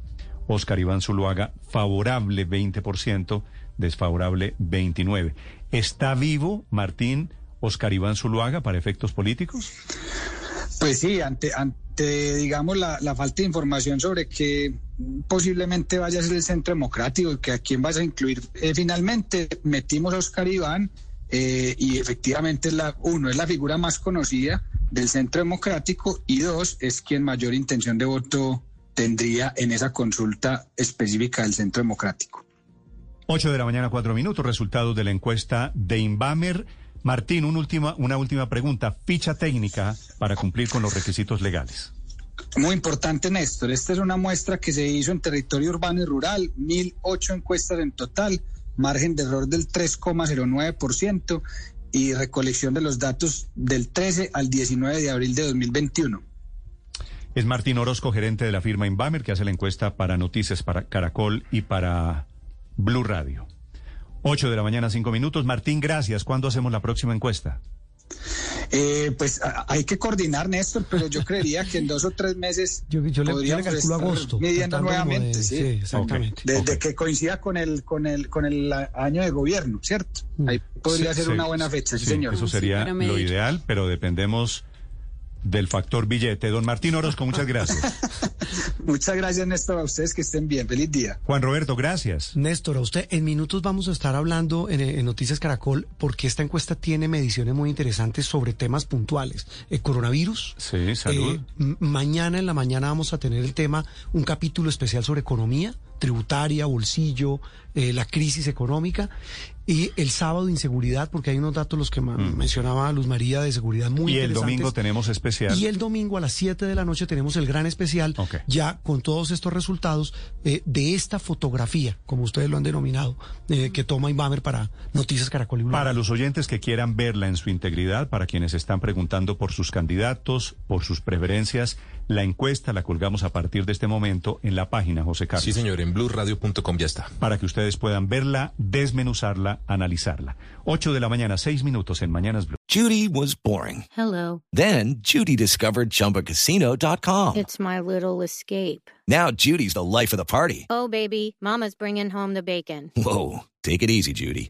Oscar Iván Zuluaga, favorable 20%, desfavorable 29. ¿Está vivo, Martín, Oscar Iván Zuluaga para efectos políticos?
Pues sí, ante, ante digamos, la, la, falta de información sobre que posiblemente vaya a ser el centro democrático y que a quién vas a incluir. Eh, finalmente metimos a Oscar Iván eh, y efectivamente, es la, uno, es la figura más conocida del centro democrático y dos, es quien mayor intención de voto tendría en esa consulta específica del centro democrático.
8 de la mañana, cuatro minutos, resultados de la encuesta de Inbamer. Martín, una última, una última pregunta. Ficha técnica para cumplir con los requisitos legales.
Muy importante, Néstor. Esta es una muestra que se hizo en territorio urbano y rural, 1.008 encuestas en total, margen de error del 3,09% y recolección de los datos del 13 al 19 de abril de 2021.
Es Martín Orozco, gerente de la firma Inbamer, que hace la encuesta para Noticias, para Caracol y para Blue Radio. 8 de la mañana, 5 minutos. Martín, gracias. ¿Cuándo hacemos la próxima encuesta?
Eh, pues a, hay que coordinar, Néstor, pero yo creería que en dos o tres meses [LAUGHS]
yo, yo le,
podríamos
yo le
estar
agosto,
midiendo nuevamente,
de,
sí.
sí, exactamente.
Desde
Okay.
que coincida con el con el con el año de gobierno, ¿cierto? Ahí podría
Sí,
ser
sí,
una buena fecha, sí,
sí,
señor.
Eso sería lo ideal, pero dependemos del factor billete. Don Martín Orozco, muchas gracias. [LAUGHS]
Muchas gracias, Néstor, a ustedes que estén bien. Feliz día.
Juan Roberto, gracias.
Néstor, a usted en minutos vamos a estar hablando en, en Noticias Caracol porque esta encuesta tiene mediciones muy interesantes sobre temas puntuales. El coronavirus.
Sí, salud.
Eh, mañana en la mañana vamos a tener el tema, un capítulo especial sobre economía tributaria, bolsillo, eh, la crisis económica. Y el sábado inseguridad, porque hay unos datos los que ma- mencionaba Luz María de seguridad muy
Mm. y el domingo tenemos especial.
Y el domingo a las 7 de la noche tenemos el gran especial,
Ok.
ya con todos estos resultados eh, de esta fotografía, como ustedes lo han denominado, eh, que toma Inbamer para Noticias Caracol y Blue
Para los oyentes que quieran verla en su integridad, para quienes están preguntando por sus candidatos, por sus preferencias, la encuesta la colgamos a partir de este momento en la página, José Carlos.
Sí, señor, en blueradio.com ya está.
Para que ustedes puedan verla, desmenuzarla, analizarla. 8 de la mañana, 6 minutos en Mañanas Blue.
Judy was boring.
Hello.
Then Judy discovered ChumbaCasino.com.
It's my little escape.
Now Judy's the life of the party.
Oh, baby, Mama's bringing home the bacon.
Whoa, take it easy, Judy.